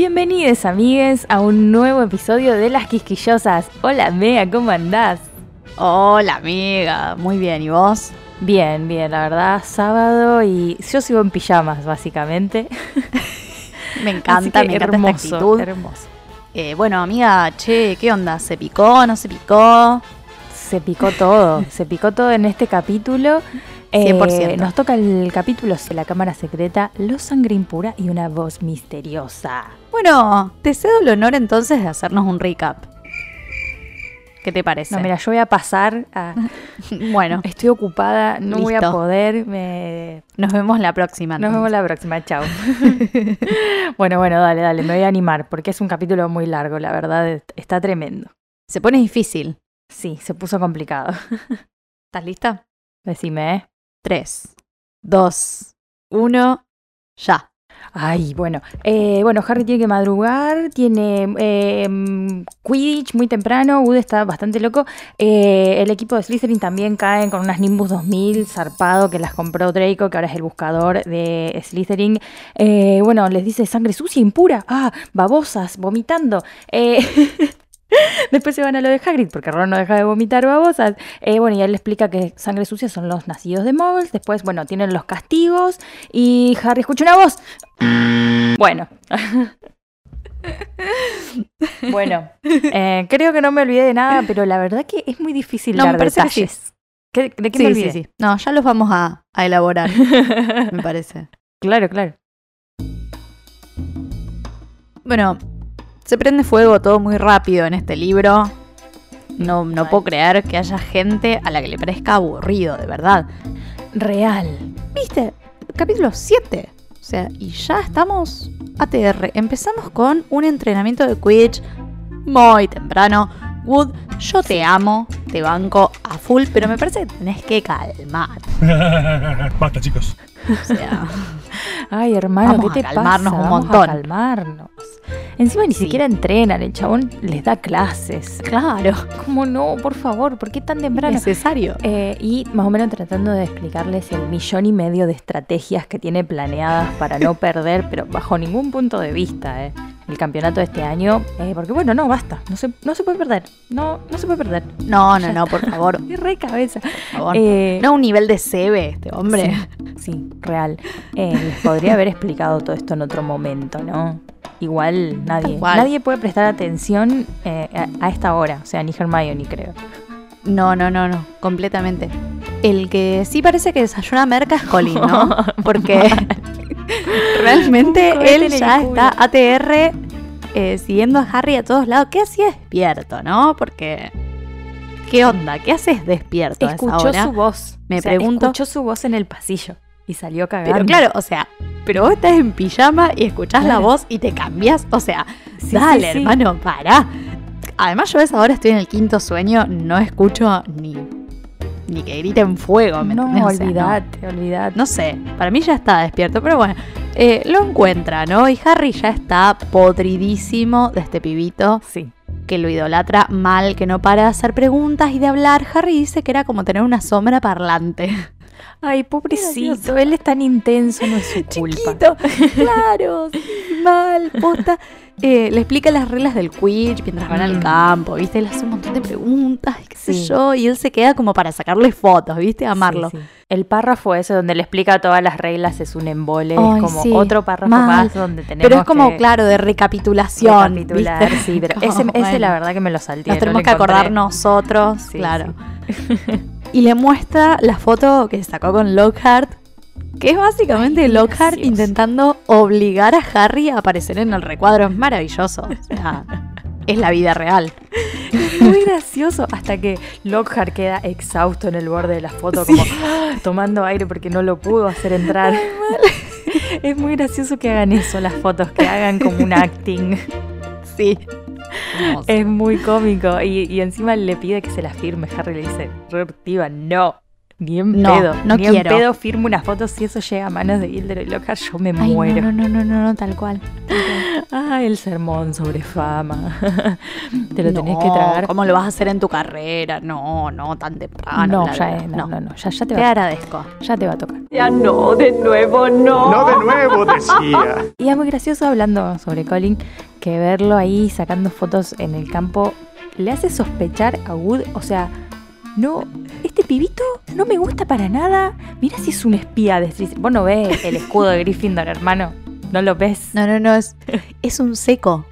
Bienvenidos amigues a un nuevo episodio de Las Quisquillosas. Hola Mega, ¿cómo andás? Hola amiga, muy bien, ¿y vos? Bien, bien, la verdad, sábado y yo sigo en pijamas básicamente. Me encanta, me encanta hermoso, esta actitud. hermoso. Eh, bueno amiga, che, ¿qué onda? ¿Se picó? ¿No se picó? Se picó todo, se picó todo en este capítulo. Eh, 100%. nos toca el capítulo de la cámara secreta, Los Sangre Impura y una voz misteriosa. Bueno, te cedo el honor entonces de hacernos un recap. ¿Qué te parece? No, mira, yo voy a pasar a... bueno, Estoy ocupada, no voy a poder, me... nos vemos la próxima. Nos vemos la próxima, chao. bueno, bueno, dale, dale, me voy a animar porque es un capítulo muy largo, la verdad, est- está tremendo. Se pone difícil. Sí, se puso complicado. ¿Estás lista? Decime, ¿eh? 3, 2, 1, ya. Ay, bueno. Eh, bueno, Harry tiene que madrugar, tiene mm, Quidditch muy temprano, Wood está bastante loco. Eh, el equipo de Slytherin también caen con unas Nimbus 2000 zarpado que las compró Draco, que ahora es el buscador de Slytherin. Eh, bueno, les dice sangre sucia, impura. Ah, babosas, vomitando. Después se van a lo de Hagrid, porque Ron no deja de vomitar babosas. Eh, bueno, y él le explica que sangre sucia son los nacidos de Muggles. Después, bueno, tienen los castigos. Y Harry escucha una voz. Bueno. bueno, eh, creo que no me olvidé de nada, pero la verdad que es muy difícil No, dar me parece que detalles. ¿Qué- ¿De qué sí, me sí, olvidé? sí. No, ya los vamos a, a elaborar, me parece. claro, claro. Bueno, se prende fuego todo muy rápido en este libro. No, no puedo creer que haya gente a la que le parezca aburrido, de verdad. Real. ¿Viste? Capítulo 7. O sea, y ya estamos ATR. Empezamos con un entrenamiento de Quidditch muy temprano. Wood, yo te amo, te banco a full, pero me parece que tenés que calmar. Basta, chicos. O sea, Ay, hermano, Vamos ¿qué a te calmarnos pasa? un Vamos montón. a calmarnos. Encima ni Sí. siquiera entrenan, el chabón les da clases. claro, ¿Cómo no? Por favor, ¿por qué tan temprano? necesario. Eh, y más o menos tratando de explicarles el millón y medio de estrategias que tiene planeadas para no perder, pero bajo ningún punto de vista, eh, el campeonato de este año. Eh, porque bueno, no, basta. No se, no se puede perder. No, no se puede perder. No, no, no, por favor. Es re cabeza. Por favor. Eh, no un nivel de CB este hombre. Sí, sí, real. Eh, les podría haber explicado todo esto en otro momento, ¿no? Igual nadie, nadie puede prestar atención eh, a, a esta hora, o sea, ni Hermione creo. No, no, no, no, completamente. El que sí parece que desayuna merca es Colin, ¿no? Porque realmente en él ya está ATR eh, siguiendo a Harry a todos lados. ¿Qué hacía despierto, no? Porque. ¿Qué onda? ¿Qué haces despierto a esa Escuchó hora? su voz. Me o sea, pregunto- Escuchó su voz en el pasillo y salió cagando. Pero claro, o sea, pero vos estás en pijama y escuchás la voz y te cambias. O sea, Sí, dale, sí, sí. hermano, pará. Además, yo a esa hora estoy en el quinto sueño, no escucho ni, ni que griten fuego. ¿me No, entendés? O sea, no. olvídate. No sé, para mí ya está despierto, pero bueno, eh, lo encuentra, ¿no? Y Harry ya está podridísimo de este pibito Sí. que lo idolatra mal, que no para de hacer preguntas y de hablar. Harry dice que era como tener una sombra parlante. Ay, pobrecito, él es tan intenso, no es su culpa. Chiquito, claro, sí, mal, posta. Eh, le explica las reglas del Quidditch mientras van al campo, ¿viste? Le hace un montón de preguntas, qué sé yo, y él se queda como para sacarle fotos, ¿viste? Amarlo. Sí, sí. El párrafo ese donde le explica todas las reglas es un embole, Ay, es como otro párrafo mal. más donde tenemos Pero es como, que claro, de recapitulación. recapitular, ¿viste? sí, pero Como, ese, ese bueno, la verdad que me lo salté. Nos no tenemos que acordar nosotros, Sí, claro. Y le muestra la foto que sacó con Lockhart, que es básicamente Ay, Lockhart gracioso. intentando obligar a Harry a aparecer en el recuadro. Es maravilloso. O sea, es la vida real. Es muy gracioso hasta que Lockhart queda exhausto en el borde de la foto, como ¡ah! tomando aire porque no lo pudo hacer entrar. Es muy gracioso que hagan eso, las fotos, que hagan como un acting. Sí. Es muy cómico. Y, y encima le pide que se la firme. Harry le dice, reactiva, no. Ni en No, pedo. no ni quiero. en pedo firmo una foto. Si eso llega a manos de Gilderoy Lockhart, yo me Ay, muero. no, no, no, no, no, tal cual. Ah, el sermón sobre fama. Te lo tenés que No, tragar. ¿Cómo lo vas a hacer en tu carrera? No, no, tan temprano. no, ya, es- no, no, no, ya, ya te Te va, agradezco. ya te va a tocar. Ya no, de nuevo no. No de nuevo, decía. Y es muy gracioso hablando sobre Colin que verlo ahí sacando fotos en el campo le hace sospechar a Wood, o sea, no, este pibito no me gusta para nada. Mira si es un espía de. Vos no ves el escudo de Gryffindor, hermano. No lo ves. No, no, no, es, es un seco.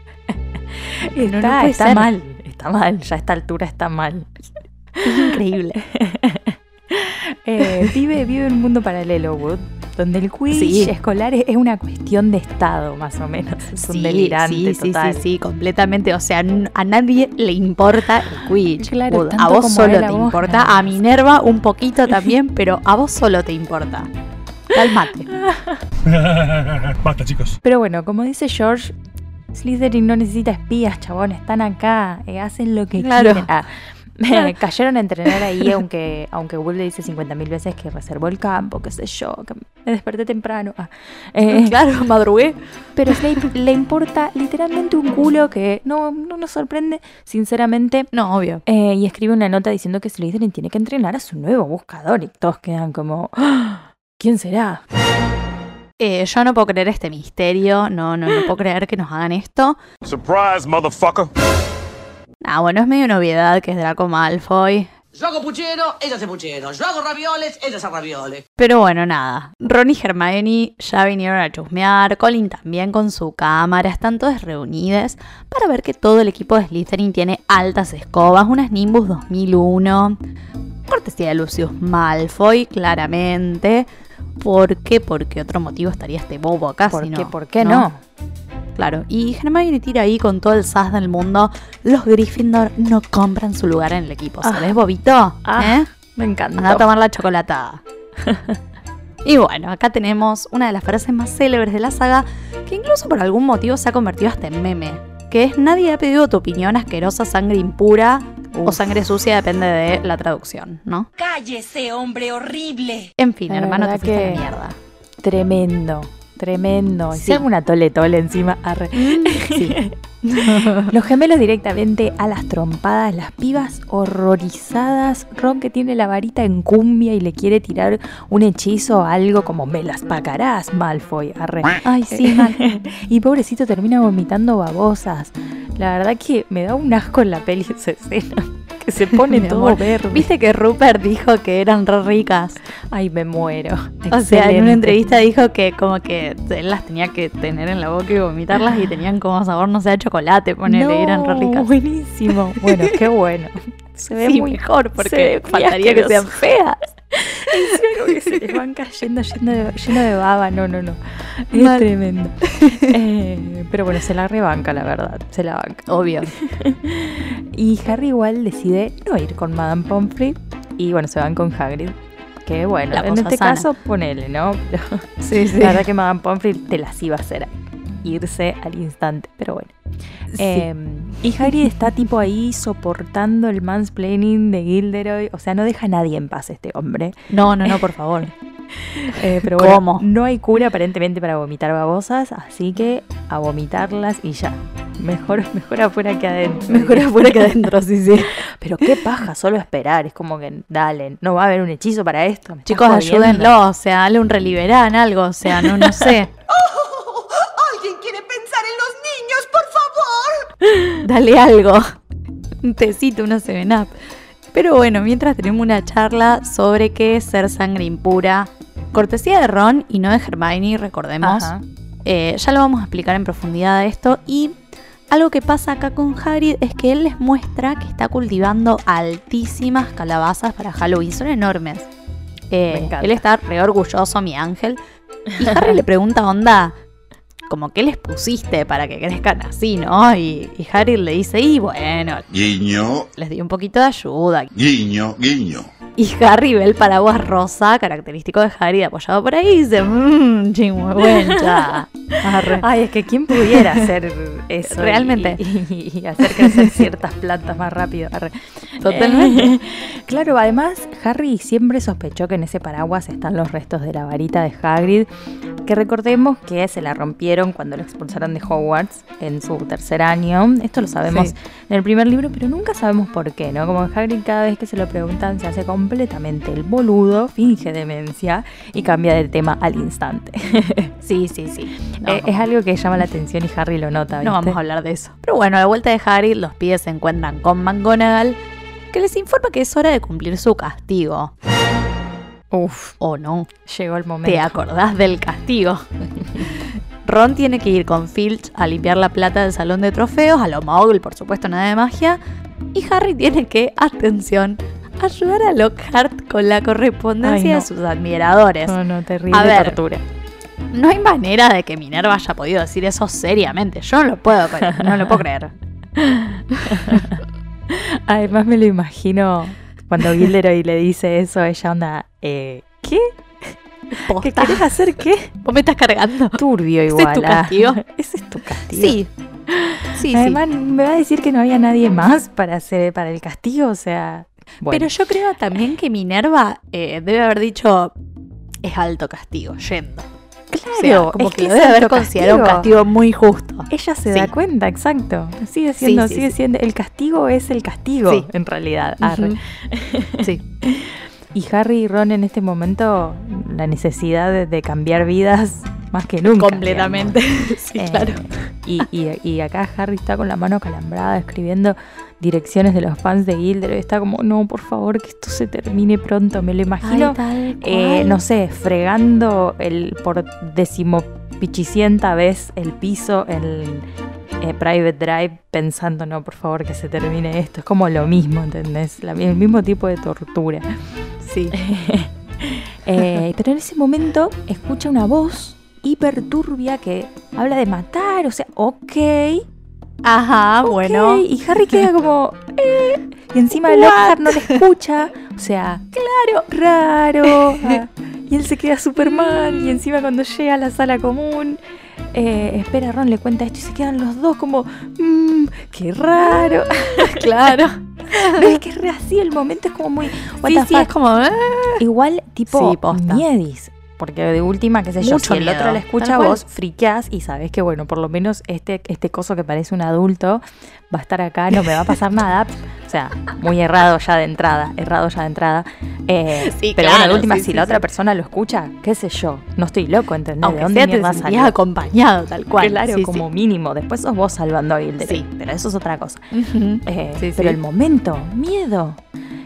está, no puede está mal. Está mal, ya a esta altura está mal. Es increíble. Eh, vive, vive en un mundo paralelo, Wood, donde el quiz Sí. escolar es, es una cuestión de estado, más o menos. Es un delirante sí, sí, total. sí, sí, completamente. O sea, a nadie le importa el Quidditch. Claro, Wood. tanto a vos solo a te vos, importa. A Minerva un poquito también, pero a vos solo te importa. Calmate. Basta, chicos. Pero bueno, como dice George, Slytherin no necesita espías, chabón, están acá, eh, hacen lo que Claro. quieren. Ah, cayeron a entrenar ahí, aunque, aunque Will le dice 50.000 veces que reservó el campo, qué sé yo, que me desperté temprano. Ah, eh, claro, madrugué. pero Snape le importa literalmente un culo que no, no nos sorprende, sinceramente. No, obvio. Eh, y escribe una nota diciendo que Slytherin tiene que entrenar a su nuevo buscador y todos quedan como, "Ah, ¿quién será? Eh, yo no puedo creer este misterio. No, no, no puedo creer que nos hagan esto. Surprise, motherfucker. Ah, bueno, es medio novedad que es Draco Malfoy. Yo hago puchero, ella hace puchero. Yo hago ravioles, ella hace ravioles. Pero bueno, nada. Ron y Hermione ya vinieron a chusmear. Colin también con su cámara. Están todos reunidos para ver que todo el equipo de Slytherin tiene altas escobas. Unas Nimbus 2001. Cortesía de Lucius Malfoy, claramente. ¿Por qué? Porque otro motivo estaría este bobo acá. ¿Por si qué, no, ¿Por qué no? Claro, y Hermione tira ahí con todo el sas del mundo. Los Gryffindor no compran su lugar en el equipo. Ah. ¿Sabes, bobito? Ah, ¿Eh? Me encanta. Anda a tomar la chocolatada. y bueno, acá tenemos una de las frases más célebres de la saga, que incluso por algún motivo se ha convertido hasta en meme. Que es nadie ha pedido tu opinión asquerosa, sangre impura o sangre sucia, depende de la traducción, ¿no? Cállese, hombre horrible. En fin, La hermano, te fuiste que- mierda. Tremendo, tremendo. Sí. Si alguna tole tole encima, arre. Sí. Los gemelos directamente a las trompadas, las pibas horrorizadas. Ron que tiene la varita en cumbia y le quiere tirar un hechizo o algo como me las pagarás, Malfoy. Arre. Ay, sí, mal. y pobrecito termina vomitando babosas. La verdad que me da un asco en la peli esa escena. Que se pone Mi todo amor. verde. Viste que Rupert dijo que eran re ricas. Ay, me muero. O sea, en una entrevista dijo que como que él las tenía que tener en la boca y vomitarlas y tenían como sabor, no sé, a chocolate, ponele, eran re No, ricas. Buenísimo. Bueno, qué bueno. Se ve Sí, muy mejor, porque faltaría que sean feas. Que se les van cayendo lleno de, lleno de baba. No, no, no. Es Mal. tremendo. Eh, pero bueno, se la rebanca, la verdad. Se la banca. Obvio. Y Harry igual decide no ir con Madame Pomfrey. Y bueno, se van con Hagrid. Que bueno, La en este sana. caso ponele, ¿no? Sí, sí. la verdad que Madame Pomfrey te las iba a hacer irse al instante. Pero bueno. Eh, y Harry está tipo ahí soportando el mansplaining de Gilderoy. O sea, no deja a nadie en paz este hombre. No, no, no, por favor. Eh, pero bueno, ¿Cómo? no hay cura aparentemente para vomitar babosas, así que a vomitarlas y ya. Mejor, mejor afuera que adentro. Mejor afuera que adentro, sí, sí. Pero qué paja, solo esperar. Es como que, dale, no va a haber un hechizo para esto. ¿me estás Chicos, ayúdenlo, o sea, dale un reliberán, algo, o sea, no, no sé. ¿Alguien quiere pensar en los niños, por favor? Dale algo. Un tecito, una 7-up. Pero bueno, mientras tenemos una charla sobre qué es ser sangre impura. Cortesía de Ron y no de Hermione, recordemos. Eh, ya lo vamos a explicar en profundidad esto. Y algo que pasa acá con Harry es que él les muestra que está cultivando altísimas calabazas para Halloween. Son enormes. Eh, él está re orgulloso, mi ángel. Y Harry le pregunta, onda, como que les pusiste para que crezcan así, ¿no? Y, y Harry le dice, y bueno, Guiño, les di un poquito de ayuda. guiño, guiño. Y Harry ve el paraguas rosa, característico de Harry, apoyado por ahí, y dice, mmm, chingüengüencha. Ay, es que quién pudiera hacer eso. Realmente. Y, y- y hacer crecer ciertas plantas más rápido. Arre. Totalmente. Eh, claro, además, Harry siempre sospechó que en ese paraguas están los restos de la varita de Hagrid, que recordemos que se la rompieron cuando lo expulsaron de Hogwarts en su tercer año. Esto lo sabemos Sí. en el primer libro, pero nunca sabemos por qué, ¿no? Como Hagrid cada vez que se lo preguntan se hace completamente el boludo, finge demencia y cambia de tema al instante. Sí, sí, sí. No, Eh, es algo que llama la atención y Harry lo nota. no ¿viste? vamos a hablar de eso. Pero bueno, a la vuelta de Harry, los pies se encuentran con McGonagall, que les informa que es hora de cumplir su castigo. Uf, ¿O no? llegó el momento. ¿Te acordás del castigo? Ron tiene que ir con Filch a limpiar la plata del salón de trofeos, a lo Mogul, por supuesto, nada de magia. Y Harry tiene que, atención, ayudar a Lockhart con la correspondencia Ay, no. de sus admiradores. No, no, terrible A ver. tortura. No hay manera de que Minerva haya podido decir eso seriamente. Yo no lo puedo creer. No lo puedo creer. Además me lo imagino cuando Gilderoy le dice eso, ella onda, eh, ¿qué? ¿Qué Posta. querés hacer qué? ¿Vos me estás cargando? Turbio ¿Ese es igual. tu ah. castigo? Ese es tu castigo. Sí. Sí, sí. Además, me va a decir que no había nadie más para hacer para el castigo, o sea. Bueno. Pero yo creo también que Minerva eh, debe haber dicho es alto castigo, yendo. claro, O sea, como es que, que lo debe haber considerado un castigo. muy justo. Ella se Sí. da cuenta, exacto. Sigue siendo, sí, sigue siendo. El castigo es el castigo, Sí. en realidad. Ujú. Sí. Y Harry y Ron en este momento, la necesidad de, de cambiar vidas más que nunca. Completamente. sí, claro. Eh, y, y- y acá Harry está con la mano calambrada escribiendo direcciones de los fans de Gilderoy. Está como, no, por favor, que esto se termine pronto. Me lo imagino, eh, no sé, fregando el por decimopichicienta vez el piso en eh, Private Drive pensando, no, por favor, que se termine esto. Es como lo mismo, ¿entendés? La- el mismo tipo de tortura. Sí. Eh, pero en ese momento escucha una voz hiper turbia que habla de matar, o sea, ok, Ajá, bueno. y Harry queda como, eh, y encima Lockhart no le escucha, o sea, claro, raro, ah, y él se queda súper mal, y encima cuando llega a la sala común, eh, espera, Ron le cuenta esto y se quedan los dos como, mmm, qué raro, claro. no es que es re así, el momento es como muy, what Sí, the sí, fuck. es como. eh, Igual, tipo, Sí, miedis. Porque de última, qué sé yo, Mucho si el miedo, otro le escucha tal a cual. vos, friqueás y sabés que, bueno, por lo menos este, este coso que parece un adulto va a estar acá, no me va a pasar nada. O sea, muy errado ya de entrada, errado ya de entrada. Eh, Sí, pero bueno, claro, de última, sí, si sí, la otra persona lo escucha, qué sé yo, no estoy loco, ¿entendés? Aunque ¿De dónde sea, sentías salió? acompañado, tal cual. Claro, como mínimo. Después sos vos salvando a Gilderoy, Sí. pero eso es otra cosa. sí. Ujú. Eh, pero el momento, miedo.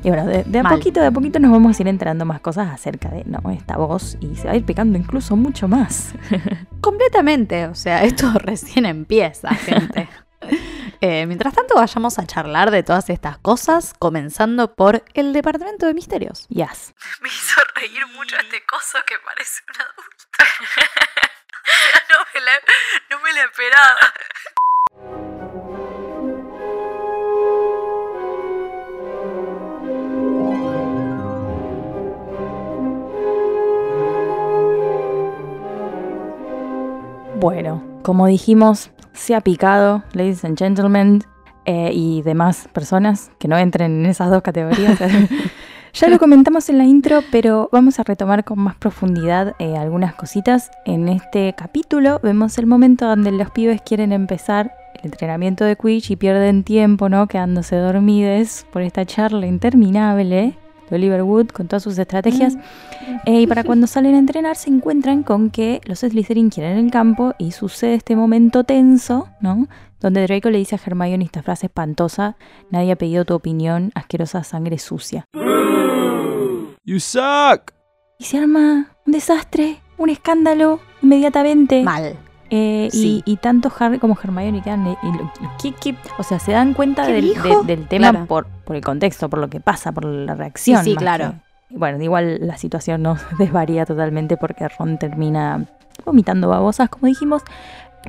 Y bueno, de, de a Mal. poquito, de a poquito nos vamos a ir enterando más cosas acerca de ¿no? esta voz y se va a ir picando incluso mucho más. Completamente, o sea, esto recién empieza, gente. Eh, mientras tanto, vayamos a charlar de todas estas cosas, comenzando por el Departamento de Misterios. Yes. Me hizo reír mucho este coso que parece un adulto. no, me la, no me la esperaba. Bueno, como dijimos, se ha picado, ladies and gentlemen, eh, y demás personas que no entren en esas dos categorías. ya lo comentamos en la intro, pero vamos a retomar con más profundidad eh, algunas cositas. En este capítulo vemos el momento donde los pibes quieren empezar el entrenamiento de Quidditch y pierden tiempo, ¿no? Quedándose dormides por esta charla interminable de Oliver Wood con todas sus estrategias. Eh, y para cuando salen a entrenar se encuentran con que los Slytherin quieren el campo y sucede este momento tenso, ¿no? Donde Draco le dice a Hermione esta frase espantosa, nadie ha pedido tu opinión, asquerosa sangre sucia. You suck. Y se arma un desastre, un escándalo inmediatamente. Mal. Eh, Sí. y, y tanto Harry como Hermione quedan. y- y ¿qué- qué? o sea, se dan cuenta ¿Qué del, dijo? de- del tema Claro. por, por el contexto, por lo que pasa, por la reacción. Sí, claro. que- bueno, igual la situación no desvaría totalmente porque Ron termina vomitando babosas, como dijimos.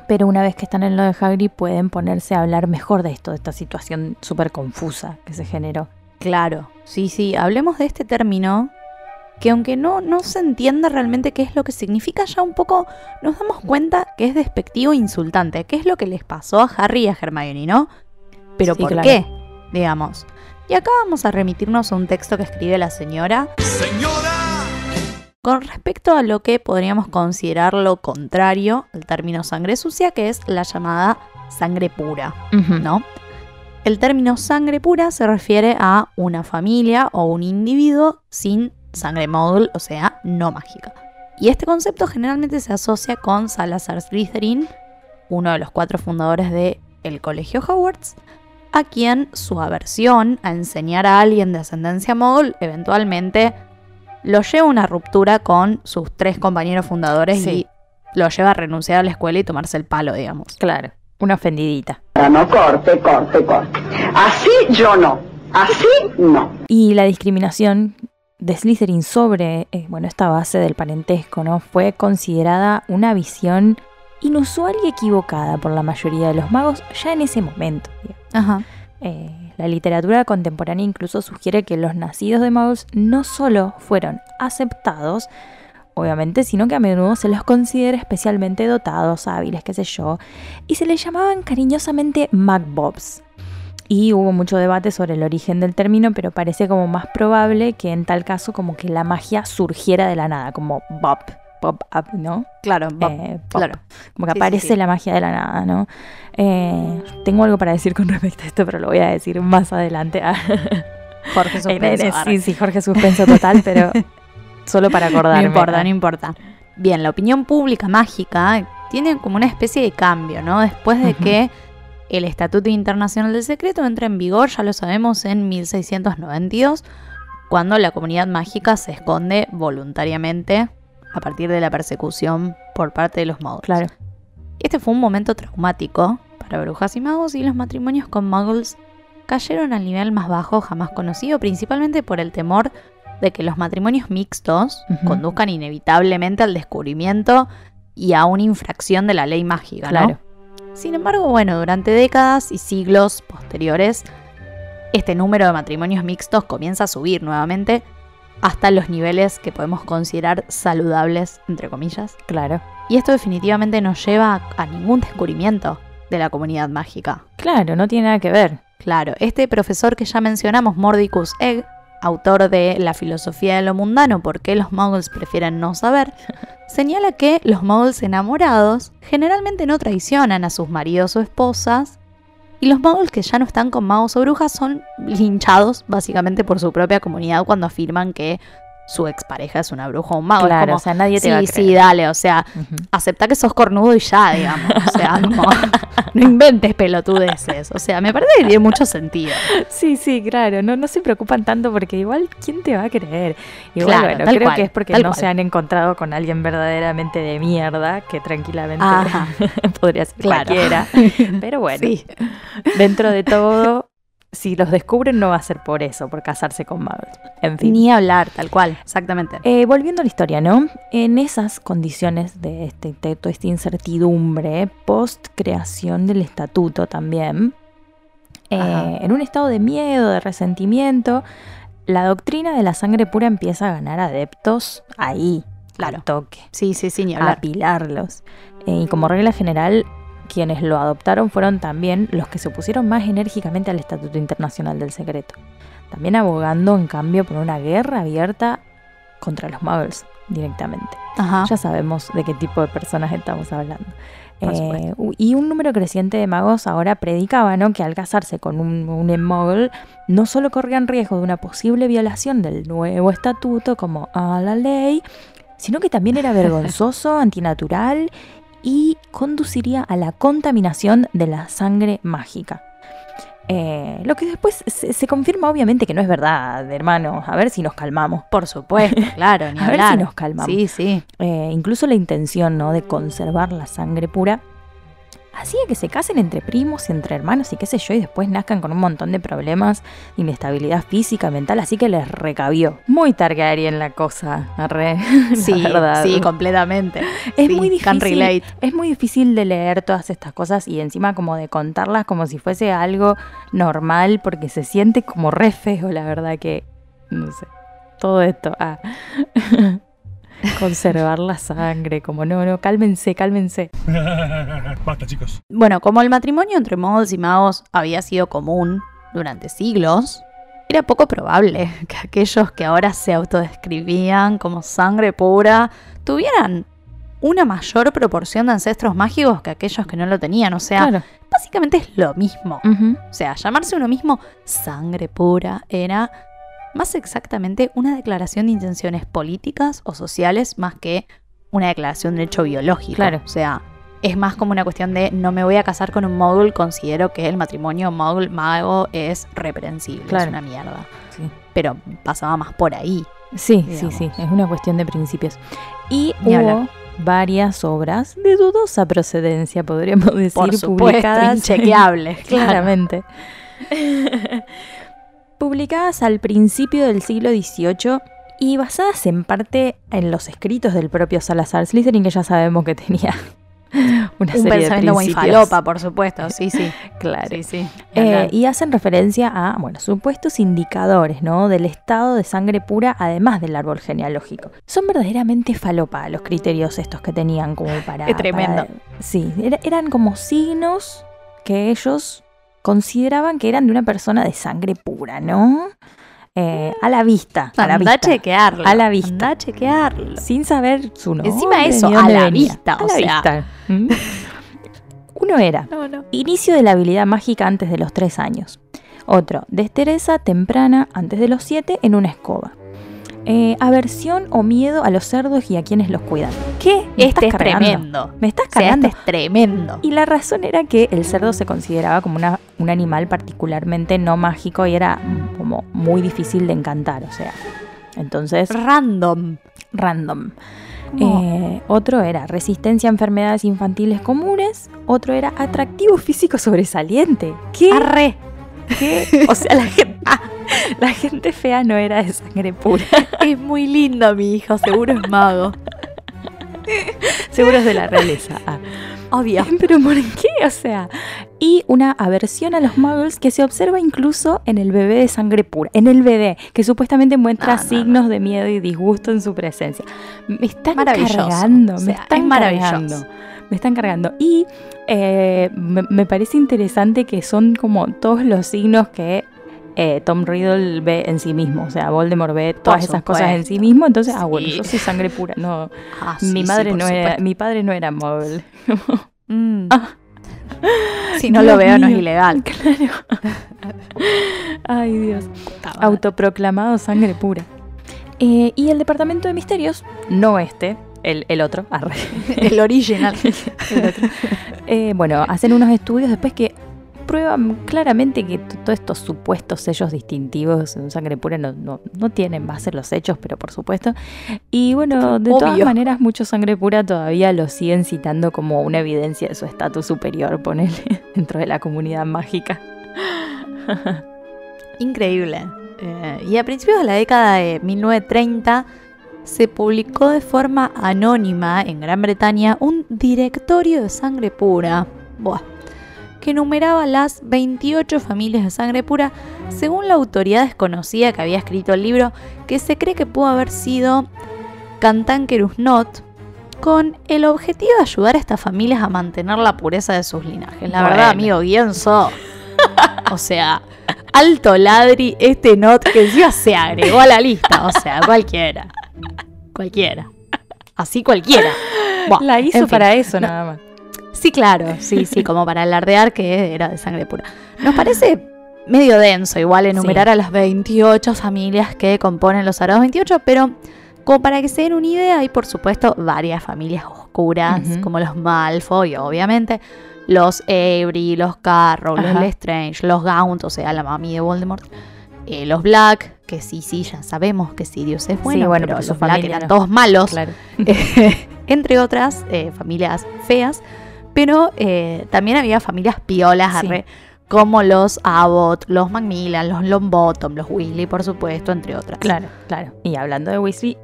Pero una vez que están en lo de Hagrid pueden ponerse a hablar mejor de esto, de esta situación súper confusa que se generó. Claro, sí, sí, hablemos de este término que aunque no, no se entienda realmente qué es lo que significa, ya un poco nos damos cuenta que es despectivo e insultante. ¿Qué es lo que les pasó a Harry y a Hermione, no? Pero Sí, ¿por claro. qué? Digamos. Y acá vamos a remitirnos a un texto que escribe la señora con respecto a lo que podríamos considerar lo contrario al término sangre sucia, que es la llamada sangre pura. ¿no? El término sangre pura se refiere a una familia o un individuo sin sangre módul, o sea, no mágica. Y este concepto generalmente se asocia con Salazar Slytherin, uno de los cuatro fundadores del el colegio Hogwarts, a quien su aversión a enseñar a alguien de ascendencia módul eventualmente lo lleva a una ruptura con sus tres compañeros fundadores Sí. y lo lleva a renunciar a la escuela y tomarse el palo, digamos. Claro, una ofendidita. No corte, corte, corte. Así yo no. Así no. Y la discriminación de Slytherin sobre eh, bueno, esta base del parentesco ¿no? fue considerada una visión inusual y equivocada por la mayoría de los magos ya en ese momento. Ajá. Eh, la literatura contemporánea incluso sugiere que los nacidos de muggles no solo fueron aceptados, obviamente, sino que a menudo se los considera especialmente dotados, hábiles, qué sé yo, y se les llamaban cariñosamente Magbobs. Y hubo mucho debate sobre el origen del término, pero parece como más probable que en tal caso como que la magia surgiera de la nada, como Bob, Bob Up, ¿no? Claro, Eh, pop. claro. Como que Sí, aparece sí. la magia de la nada, ¿no? Eh, tengo algo para decir con respecto a esto, pero lo voy a decir más adelante. Jorge Suspenso, sí, sí, Jorge suspenso total, pero solo para No acordarme. importa, Ah, no importa. Bien, la opinión pública mágica tiene como una especie de cambio, ¿no? Después de que el Estatuto Internacional del Secreto entra en vigor, ya lo sabemos, en 1692, cuando la comunidad mágica se esconde voluntariamente a partir de la persecución por parte de los muggles. Claro. Este fue un momento traumático para brujas y magos y los matrimonios con muggles cayeron al nivel más bajo jamás conocido, principalmente por el temor de que los matrimonios mixtos conduzcan inevitablemente al descubrimiento y a una infracción de la ley mágica, ¿no? Sin embargo, bueno, durante décadas y siglos posteriores, este número de matrimonios mixtos comienza a subir nuevamente hasta los niveles que podemos considerar saludables, entre comillas. Claro. Y esto definitivamente no lleva a ningún descubrimiento de la comunidad mágica. Claro, no tiene nada que ver. Claro, este profesor que ya mencionamos, Mordicus Egg, autor de La filosofía de lo mundano, por qué los muggles prefieren no saber, señala que los muggles enamorados generalmente no traicionan a sus maridos o esposas, y los muggles que ya no están con magos o brujas son linchados básicamente por su propia comunidad cuando afirman que su expareja es una bruja o un mago. Claro, como, o sea, nadie te sí, va a sí, creer. dale, o sea, acepta que sos cornudo y ya, digamos. O sea, como, no inventes pelotudeces. O sea, me parece que tiene mucho sentido. Sí, sí, claro. No, no se preocupan tanto porque igual, ¿quién te va a creer? Igual, Claro, bueno, tal creo cual, que es porque no cual. se han encontrado con alguien verdaderamente de mierda, que tranquilamente podría ser Claro. cualquiera. Pero bueno, Sí. dentro de todo, si los descubren no va a ser por eso, por casarse con magos. En fin. Ni hablar, tal cual, exactamente. Eh, volviendo a la historia, ¿no? En esas condiciones de, este, de toda esta incertidumbre, post creación del estatuto también, eh, en un estado de miedo, de resentimiento, la doctrina de la sangre pura empieza a ganar adeptos ahí, Claro. al toque, Sí, sí, sí, ni a hablar. apilarlos. Eh, y como regla general, quienes lo adoptaron fueron también los que se opusieron más enérgicamente al Estatuto Internacional del Secreto. También abogando, en cambio, por una guerra abierta contra los muggles directamente. Ajá. Ya sabemos de qué tipo de personas estamos hablando. Eh, y un número creciente de magos ahora predicaba ¿no? que al casarse con un, un no solo corrían riesgo de una posible violación del nuevo estatuto como a la ley, sino que también era vergonzoso, antinatural y conduciría a la contaminación de la sangre mágica. Eh, lo que después se, se confirma obviamente que no es verdad, hermanos. A ver si nos calmamos. Por supuesto, claro, ni A ver si nos calmamos. Sí, sí. Eh, incluso la intención ¿no? de conservar la sangre pura hacía que se casen entre primos y entre hermanos y qué sé yo, y después nazcan con un montón de problemas, inestabilidad física, mental, así que les recabió. Muy Targaryen la cosa, re, la verdad. sí, completamente. Es Sí, muy difícil. Es muy difícil de leer todas estas cosas y encima como de contarlas como si fuese algo normal porque se siente como re feo, la verdad que no sé. Todo esto, ah. conservar la sangre, como no, no, cálmense, cálmense. Basta, chicos. Bueno, como el matrimonio entre modos y magos había sido común durante siglos, era poco probable que aquellos que ahora se autodescribían como sangre pura tuvieran una mayor proporción de ancestros mágicos que aquellos que no lo tenían. O sea, Claro. básicamente es lo mismo. O sea, llamarse uno mismo sangre pura era más exactamente una declaración de intenciones políticas o sociales más que una declaración de hecho biológico. Claro. O sea, es más como una cuestión de no me voy a casar con un mogul, considero que el matrimonio mogul-mago es reprensible, Claro. es una mierda. Sí. Pero pasaba más por ahí. Sí, digamos. sí, sí, es una cuestión de principios. Y Ni hubo hablar. varias obras de dudosa procedencia, podríamos decir, Por supuesto, publicadas inchequeables, claramente. publicadas al principio del siglo XVIII y basadas en parte en los escritos del propio Salazar Slytherin, que ya sabemos que tenía una Un serie pensamiento de muy falopa, por supuesto. Sí, sí. Claro. Sí, sí. Eh, y hacen referencia a, bueno, supuestos indicadores, ¿no? Del estado de sangre pura, además del árbol genealógico. Son verdaderamente falopa los criterios estos que tenían como para... Qué tremendo. para- sí, era- eran como signos que ellos consideraban que eran de una persona de sangre pura, ¿no? Eh, a la vista. A la vista. chequearlo. A la vista. A chequearlo. Sin saber su nombre. Encima eso, a la venía. vista, A o la sea. vista. ¿Mm? Uno era No, no. Inicio de la habilidad mágica antes de los 3 años. Otro, destreza temprana antes de los 7 en una escoba. Eh, aversión o miedo a los cerdos y a quienes los cuidan. ¿Qué? ¿Me Este es cargando? tremendo. ¿Me estás O sea, cargando? este es tremendo. Y la razón era que el cerdo se consideraba como una- un animal particularmente no mágico y era como muy difícil de encantar. O sea, entonces Random. random. Eh, otro era resistencia a enfermedades infantiles comunes. Otro era atractivo físico sobresaliente. ¿Qué? Arre. ¿Qué? O sea, la gente, la gente fea no era de sangre pura. Es muy lindo mi hijo, seguro es mago. Seguro es de la realeza. Ah. Obvio. Pero ¿por qué? O sea, y una aversión a los muggles que se observa incluso en el bebé de sangre pura. En el bebé, que supuestamente muestra No, no, signos de miedo y disgusto en su presencia. Me están cargando, O me sea, están es maravilloso. cargando. Me están cargando. Y eh, me, me parece interesante que son como todos los signos que eh, Tom Riddle ve en sí mismo. O sea, Voldemort ve todas esas cosas en sí mismo. Entonces, ah, bueno, yo soy sangre pura. No, Ah, sí, mi madre no era, mi padre no era muggle. Mm. Ah. Si no Dios lo veo, no es ilegal. Claro. Ay, Dios. Autoproclamado sangre pura. Eh, y el departamento de misterios, no este, el, el otro, arre, El original. el otro. Eh, bueno, hacen unos estudios después que prueban claramente que todos estos supuestos sellos distintivos en sangre pura no, no, no tienen base en los hechos, pero por supuesto. Y bueno, de todas maneras, muchos sangre pura todavía lo siguen citando como una evidencia de su estatus superior, ponele, dentro de la comunidad mágica. Increíble. Eh, y a principios de la década de 1930 se publicó de forma anónima en Gran Bretaña un directorio de sangre pura. Buah. que numeraba las 28 familias de sangre pura según la autoridad desconocida que había escrito el libro, que se cree que pudo haber sido Cantankerus Not, con el objetivo de ayudar a estas familias a mantener la pureza de sus linajes. La verdad, amigo, bien. O sea, alto ladri este not que encima se agregó a la lista. O sea, cualquiera. Cualquiera. Así cualquiera. Buah, La hizo en fin. para eso No, nada más. Sí, claro, sí, sí, como para alardear que era de sangre pura. Nos parece medio denso igual enumerar a las 28 familias que componen los Arados 28, pero como para que se den una idea, hay por supuesto varias familias oscuras, como los Malfoy, obviamente, los Avery, los Carroll, los. Lestrange, los Gaunt, o sea, la mami de Voldemort, eh, los Black, que sí, sí, ya sabemos que Sirius es bueno, bueno, pero porque los Black eran no. todos malos Claro. entre otras eh, familias feas. Pero eh, también había familias piolas, Sí. arre, como los Abbott, los Macmillan, los Longbottom, los Weasley, por supuesto, entre otras. Claro, claro. Y hablando de Weasley,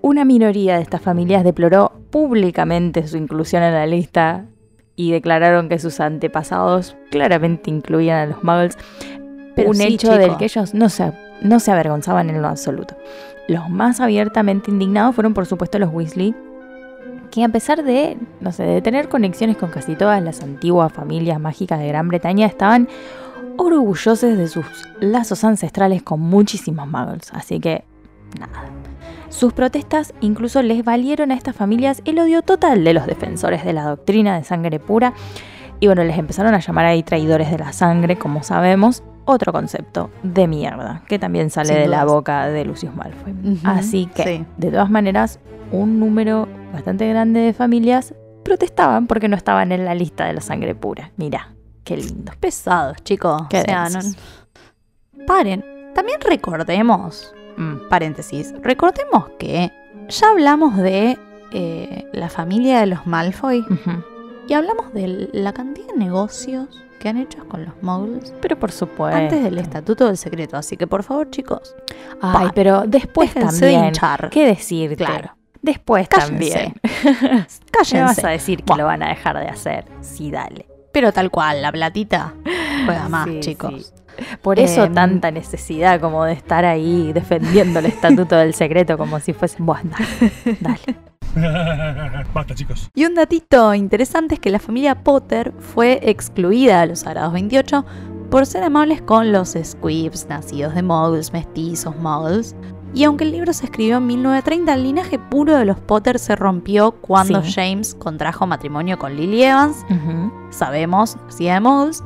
una minoría de estas familias deploró públicamente su inclusión en la lista y declararon que sus antepasados claramente incluían a los muggles, Pero un sí, hecho chico. del que ellos no se, no se avergonzaban en lo absoluto. Los más abiertamente indignados fueron por supuesto los Weasley, que a pesar de, no sé, de tener conexiones con casi todas las antiguas familias mágicas de Gran Bretaña, estaban orgullosos de sus lazos ancestrales con muchísimos muggles. Así que, nada. Sus protestas incluso les valieron a estas familias el odio total de los defensores de la doctrina de sangre pura. Y bueno, les empezaron a llamar ahí traidores de la sangre, como sabemos. Otro concepto de mierda, que también sale Sin de la boca de Lucius Malfoy. Así que, sí. de todas maneras, un número bastante grande de familias protestaban porque no estaban en la lista de la sangre pura. Mira, qué lindo. Pesados, chicos. Qué o sea, no-. Paren. También recordemos, Mm, paréntesis, recordemos que ya hablamos de eh, la familia de los Malfoy y hablamos de la cantidad de negocios que han hecho con los Muggles Pero por supuesto. antes del Estatuto del Secreto. Así que, por favor, chicos, Ay, Pa- pero después de también. hinchar. ¿Qué decirte? Claro. Después Cállense. también. ¿Qué vas Cállense. a decir que lo van a dejar de hacer? Sí, dale. Pero tal cual, la platita juega más, Sí, chicos. sí. Por eso Em, tanta necesidad como de estar ahí defendiendo el estatuto del secreto como si fuese... Bueno, dale, dale. Basta, chicos. Y un datito interesante es que la familia Potter fue excluida de los Sagrados 28 por ser amables con los Squibs, nacidos de Muggles, mestizos, Muggles. Y aunque el libro se escribió en 1930, el linaje puro de los Potter se rompió cuando Sí. James contrajo matrimonio con Lily Evans, sabemos, nacida de Muggles,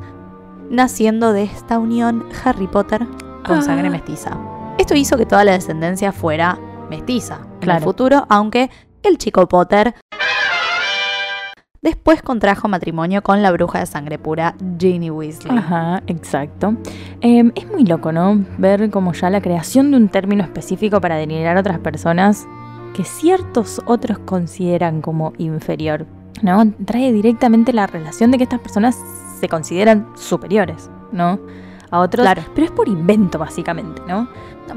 naciendo de esta unión Harry Potter con Ah. sangre mestiza. Esto hizo que toda la descendencia fuera mestiza en el futuro, aunque el chico Potter después contrajo matrimonio con la bruja de sangre pura Ginny Weasley. Ajá, exacto. Em, es muy loco, ¿no? Ver como ya la creación de un término específico para denigrar a otras personas que ciertos otros consideran como inferior, ¿no? Trae directamente la relación de que estas personas se consideran superiores, ¿no? A otros. Claro. Pero es por invento, básicamente, ¿no?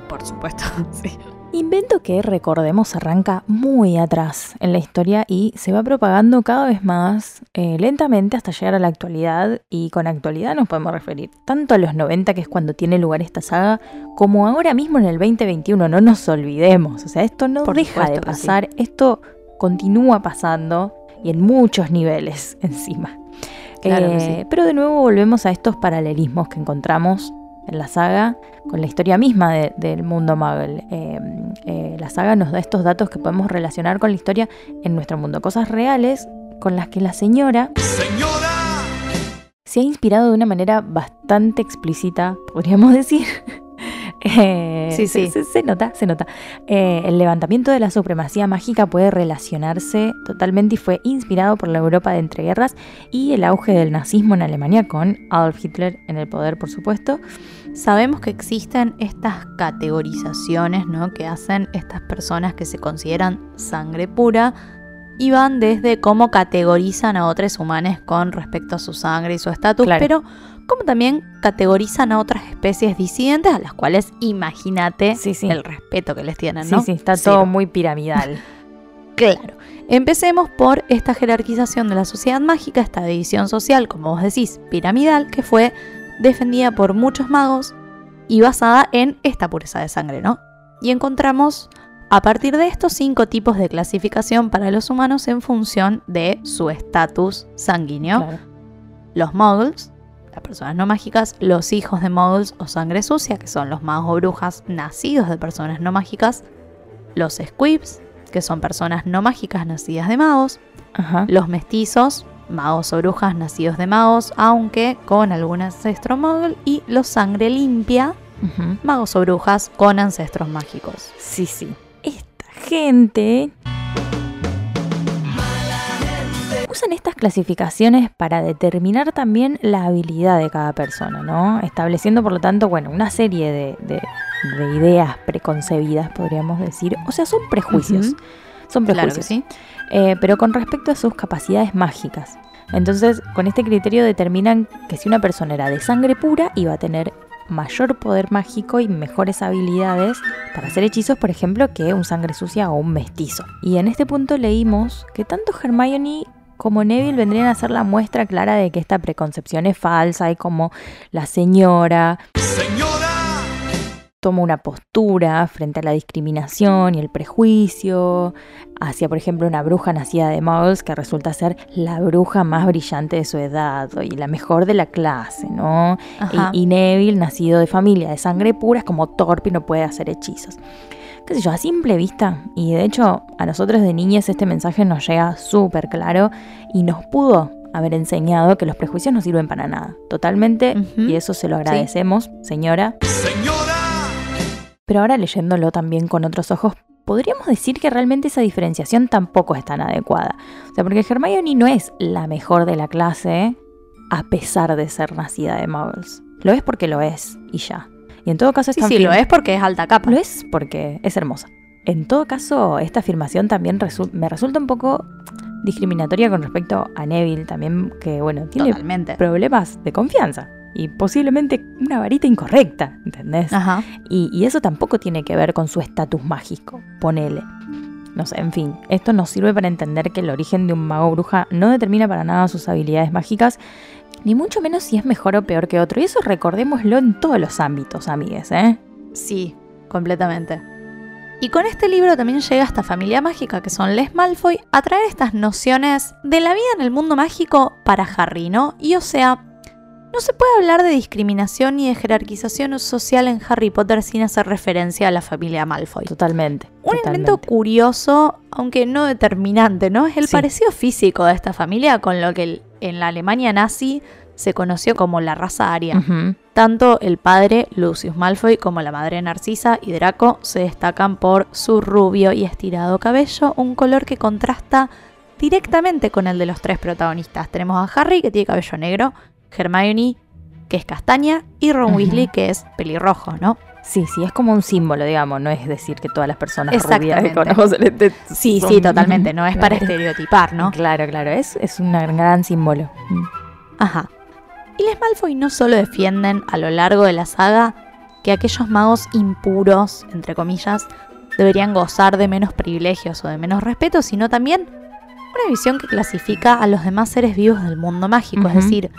Por supuesto, sí. Invento que, recordemos, arranca muy atrás en la historia y se va propagando cada vez más eh, lentamente hasta llegar a la actualidad. Y con actualidad nos podemos referir tanto a los 90, que es cuando tiene lugar esta saga, como ahora mismo en el 2021. No nos olvidemos. O sea, esto no Por deja de sí. pasar. Esto continúa pasando y en muchos niveles encima. Claro Eh, sí. Pero de nuevo volvemos a estos paralelismos que encontramos en la saga con la historia misma de- del mundo Muggle. Eh, eh, la saga nos da estos datos que podemos relacionar con la historia en nuestro mundo, cosas reales con las que la señora se ha inspirado de una manera bastante explícita, podríamos decir. Eh, Sí, sí. Se, se nota, se nota. Eh, el levantamiento de la supremacía mágica puede relacionarse totalmente y fue inspirado por la Europa de entreguerras y el auge del nazismo en Alemania con Adolf Hitler en el poder, por supuesto. Sabemos que existen estas categorizaciones ¿no? que hacen estas personas que se consideran sangre pura y van desde cómo categorizan a otros humanos con respecto a su sangre y su estatus, Claro. pero como también categorizan a otras especies disidentes a las cuales imagínate Sí, sí. el respeto que les tienen, Sí, ¿no? sí, está Cero. todo muy piramidal. Claro. Empecemos por esta jerarquización de la sociedad mágica, esta división social, como vos decís, piramidal, que fue defendida por muchos magos y basada en esta pureza de sangre, ¿no? Y encontramos a partir de estos cinco tipos de clasificación para los humanos en función de su estatus sanguíneo. Claro. Los muggles, las personas no mágicas, los hijos de muggles o sangre sucia, que son los magos o brujas nacidos de personas no mágicas, los squibs, que son personas no mágicas nacidas de magos, Ajá. los mestizos, magos o brujas nacidos de magos, aunque con algún ancestro muggle, y los sangre limpia, magos o brujas con ancestros mágicos. Sí, sí. Esta gente usan estas clasificaciones para determinar también la habilidad de cada persona, ¿no? Estableciendo, por lo tanto, bueno, una serie de, de- de ideas preconcebidas, podríamos decir. O sea, son prejuicios. Son Claro prejuicios. que sí. Eh, pero con respecto a sus capacidades mágicas. Entonces, con este criterio determinan que si una persona era de sangre pura, iba a tener mayor poder mágico y mejores habilidades para hacer hechizos, por ejemplo, que un sangre sucia o un mestizo. Y en este punto leímos que tanto Hermione como Neville vendrían a ser la muestra clara de que esta preconcepción es falsa y como la señora toma una postura frente a la discriminación y el prejuicio hacia, por ejemplo, una bruja nacida de muggles que resulta ser la bruja más brillante de su edad y la mejor de la clase, ¿no? Y, y Neville, nacido de familia de sangre pura, es como torpe y no puede hacer hechizos qué sé yo, a simple vista. Y de hecho, a nosotros de niñas este mensaje nos llega súper claro y nos pudo haber enseñado que los prejuicios no sirven para nada. Totalmente. Y eso se lo agradecemos, señora. ¡Señora! Pero ahora leyéndolo también con otros ojos, podríamos decir que realmente esa diferenciación tampoco es tan adecuada. O sea, porque Hermione no es la mejor de la clase a pesar de ser nacida de muggles. Lo es porque lo es y ya. Y en todo caso sí, sí, lo es porque es alta capa. Lo es porque es hermosa. En todo caso, esta afirmación también me resulta un poco discriminatoria con respecto a Neville, también que, bueno, tiene problemas de confianza y posiblemente una varita incorrecta, ¿entendés? Ajá. Y, y eso tampoco tiene que ver con su estatus mágico, ponele. No sé, en fin, esto nos sirve para entender que el origen de un mago bruja no determina para nada sus habilidades mágicas ni mucho menos si es mejor o peor que otro. Y eso recordémoslo en todos los ámbitos, amigues, ¿eh? Sí, completamente. Y con este libro también llega esta familia mágica que son Les Malfoy a traer estas nociones de la vida en el mundo mágico para Harry, ¿no? Y o sea, no se puede hablar de discriminación ni de jerarquización social en Harry Potter sin hacer referencia a la familia Malfoy. Totalmente. Un elemento curioso, aunque no determinante, ¿no? Es el parecido físico de esta familia con lo que en la Alemania nazi se conoció como la raza aria. Tanto el padre Lucius Malfoy como la madre Narcisa y Draco se destacan por su rubio y estirado cabello, un color que contrasta directamente con el de los tres protagonistas. Tenemos a Harry que tiene cabello negro, Hermione que es castaña y Ron Weasley que es pelirrojo, ¿no? Sí, sí, es como un símbolo, digamos, no es decir que todas las personas rubias que conocemos Sí, sí, totalmente, no es para estereotipar, ¿no? Claro, claro, es, es un gran símbolo. Ajá. Y les Malfoy no solo defienden a lo largo de la saga que aquellos magos impuros, entre comillas, deberían gozar de menos privilegios o de menos respeto, sino también una visión que clasifica a los demás seres vivos del mundo mágico, es decir,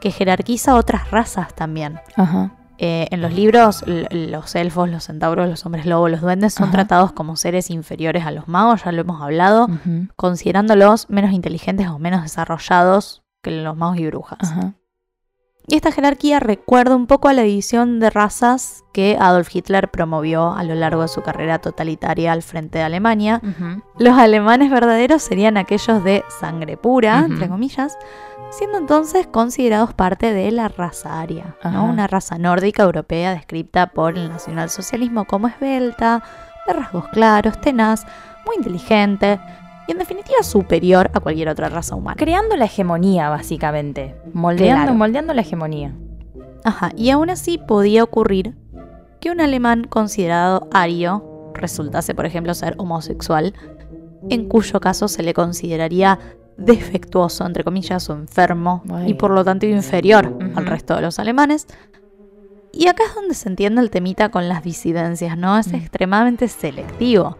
que jerarquiza otras razas también. Ajá. Eh, en los libros, los elfos, los centauros, los hombres lobo, los duendes son tratados como seres inferiores a los magos, ya lo hemos hablado, considerándolos menos inteligentes o menos desarrollados que los magos y brujas. Y esta jerarquía recuerda un poco a la división de razas que Adolf Hitler promovió a lo largo de su carrera totalitaria al frente de Alemania. Los alemanes verdaderos serían aquellos de sangre pura, entre comillas, siendo entonces considerados parte de la raza aria, una raza nórdica europea descrita por el nacionalsocialismo como esbelta, de rasgos claros, tenaz, muy inteligente y en definitiva superior a cualquier otra raza humana. Creando la hegemonía, básicamente, moldeando, moldeando la hegemonía. Ajá, y aún así podía ocurrir que un alemán considerado ario resultase, por ejemplo, ser homosexual, en cuyo caso se le consideraría defectuoso, entre comillas, o enfermo, y por lo tanto inferior al resto de los alemanes. Y acá es donde se entiende el temita con las disidencias, ¿no? Es mm. extremadamente selectivo.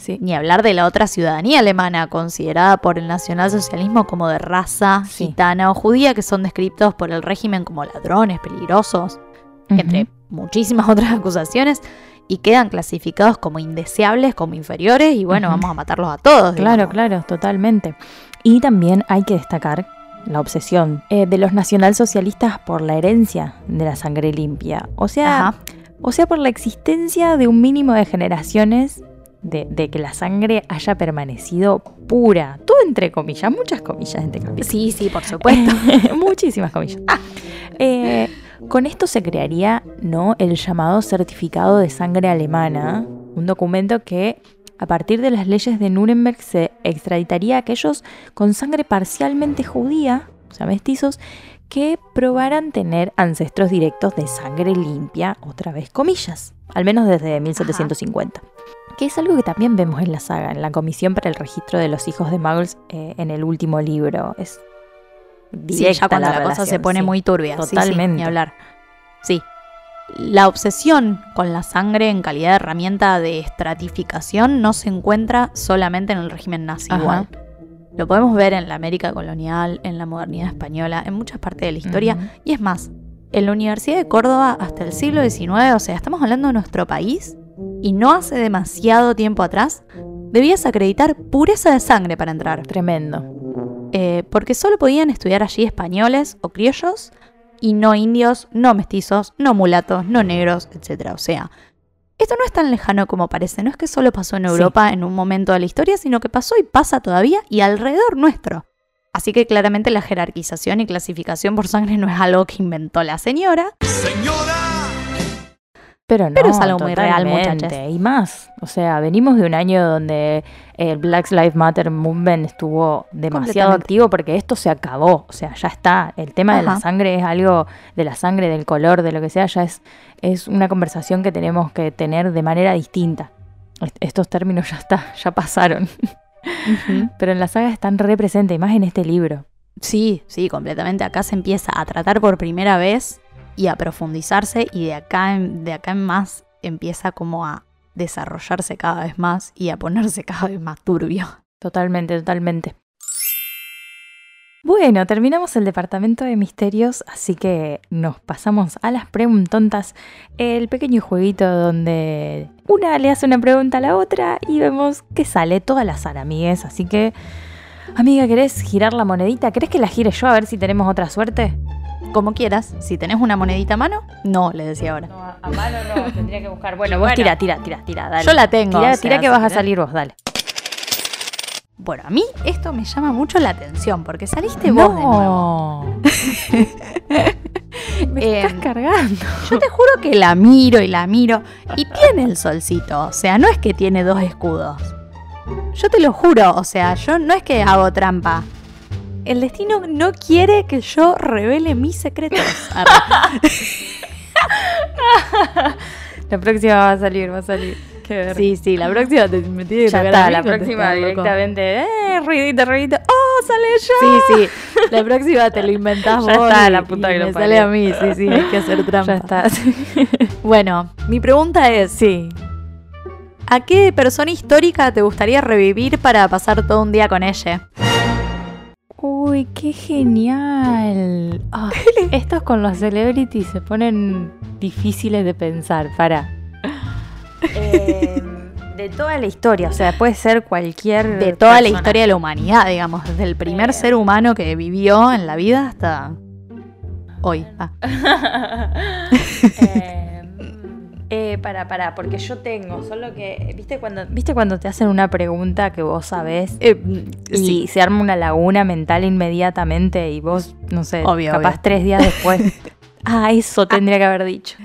Sí. Ni hablar de la otra ciudadanía alemana, considerada por el nacionalsocialismo como de raza gitana o judía, que son descritos por el régimen como ladrones, peligrosos, entre muchísimas otras acusaciones, y quedan clasificados como indeseables, como inferiores, y bueno, vamos a matarlos a todos. Claro, claro, totalmente. Y también hay que destacar la obsesión eh, de los nacionalsocialistas por la herencia de la sangre limpia. O sea, o sea, por la existencia de un mínimo de generaciones de, que la sangre haya permanecido pura. Todo entre comillas, muchas comillas entre comillas. Sí, sí, por supuesto. Muchísimas comillas. Eh, con esto se crearía ¿no? el llamado certificado de sangre alemana, un documento que a partir de las leyes de Nuremberg se extraditaría a aquellos con sangre parcialmente judía, o sea, mestizos, que probaran tener ancestros directos de sangre limpia, otra vez comillas, al menos desde 1750. Que es algo que también vemos en la saga, en la Comisión para el Registro de los Hijos de Muggles eh, en el último libro. Es Sí, directa ya cuando la, la cosa se pone sí. muy turbia. Sí, sí, Totalmente. ni hablar. Sí. La obsesión con la sangre en calidad de herramienta de estratificación no se encuentra solamente en el régimen nazi Ajá. igual. Lo podemos ver en la América colonial, en la modernidad española, en muchas partes de la historia. Y es más, en la Universidad de Córdoba hasta el siglo XIX, o sea, estamos hablando de nuestro país, y no hace demasiado tiempo atrás, debías acreditar pureza de sangre para entrar. Tremendo. Eh, porque solo podían estudiar allí españoles o criollos y no indios, no mestizos, no mulatos, no negros, etc. O sea, esto no es tan lejano como parece, no es que solo pasó en Sí. Europa en un momento de la historia, sino que pasó y pasa todavía y alrededor nuestro. Así que claramente la jerarquización y clasificación por sangre no es algo que inventó la señora. Pero no, Pero es algo muy real. Y más. O sea, venimos de un año donde el Black Lives Matter Movement estuvo demasiado activo porque esto se acabó. O sea, ya está. El tema de la sangre es algo, de la sangre, del color, de lo que sea, ya es, es una conversación que tenemos que tener de manera distinta. Est- Estos términos ya está, ya pasaron. Pero en la saga están re presentes, y más en este libro. Sí, sí, completamente. Acá se empieza a tratar por primera vez y a profundizarse y de acá en, de acá en más empieza como a desarrollarse cada vez más y a ponerse cada vez más turbio. Totalmente, totalmente. Bueno, terminamos el departamento de misterios, así que nos pasamos a las preguntontas. El pequeño jueguito donde una le hace una pregunta a la otra y vemos que sale toda la azar, amigues. Así que, amiga, ¿querés girar la monedita? ¿Querés que la gire yo a ver si tenemos otra suerte? Como quieras, si tenés una monedita a mano, no, le decía ahora. No, a mano no, tendría que buscar. Bueno, vos tira, tira, tira, tira, dale. Yo la tengo. Tira, o sea, tira que vas a salir vos, dale. Bueno, a mí esto me llama mucho la atención porque saliste vos de nuevo. Me estás Em, cargando. Yo te juro que la miro y la miro y tiene el solcito, o sea, no es que tiene dos escudos. Yo te lo juro, o sea, yo no es que hago trampa. El destino no quiere que yo revele mis secretos. La próxima va a salir, va a salir. Qué sí, sí, la próxima te, me tiene que ya a está, la próxima directamente. Eh, ruidito, ruidito. ¡Oh, sale yo! Sí, sí, la próxima te lo inventás Ya vos está, y- la puta y que lo me sale a mí, sí, sí, hay que hacer trampa. Ya está. Bueno, mi pregunta es, sí. ¿a qué persona histórica te gustaría revivir para pasar todo un día con ella? Uy, qué genial. Ah, estos con los celebrities se ponen difíciles de pensar. Para. de toda la historia, o sea, puede ser cualquier. de toda la historia de la humanidad, digamos, desde el primer Eh. ser humano que vivió en la vida hasta hoy. Ah, Eh, eh, para, para, porque yo tengo, solo que, ¿viste cuando, ¿viste cuando te hacen una pregunta que vos sabés eh, y sí, se arma una laguna mental inmediatamente y vos, no sé, Obvio, capaz obvio. tres días después. ah, eso tendría que haber dicho.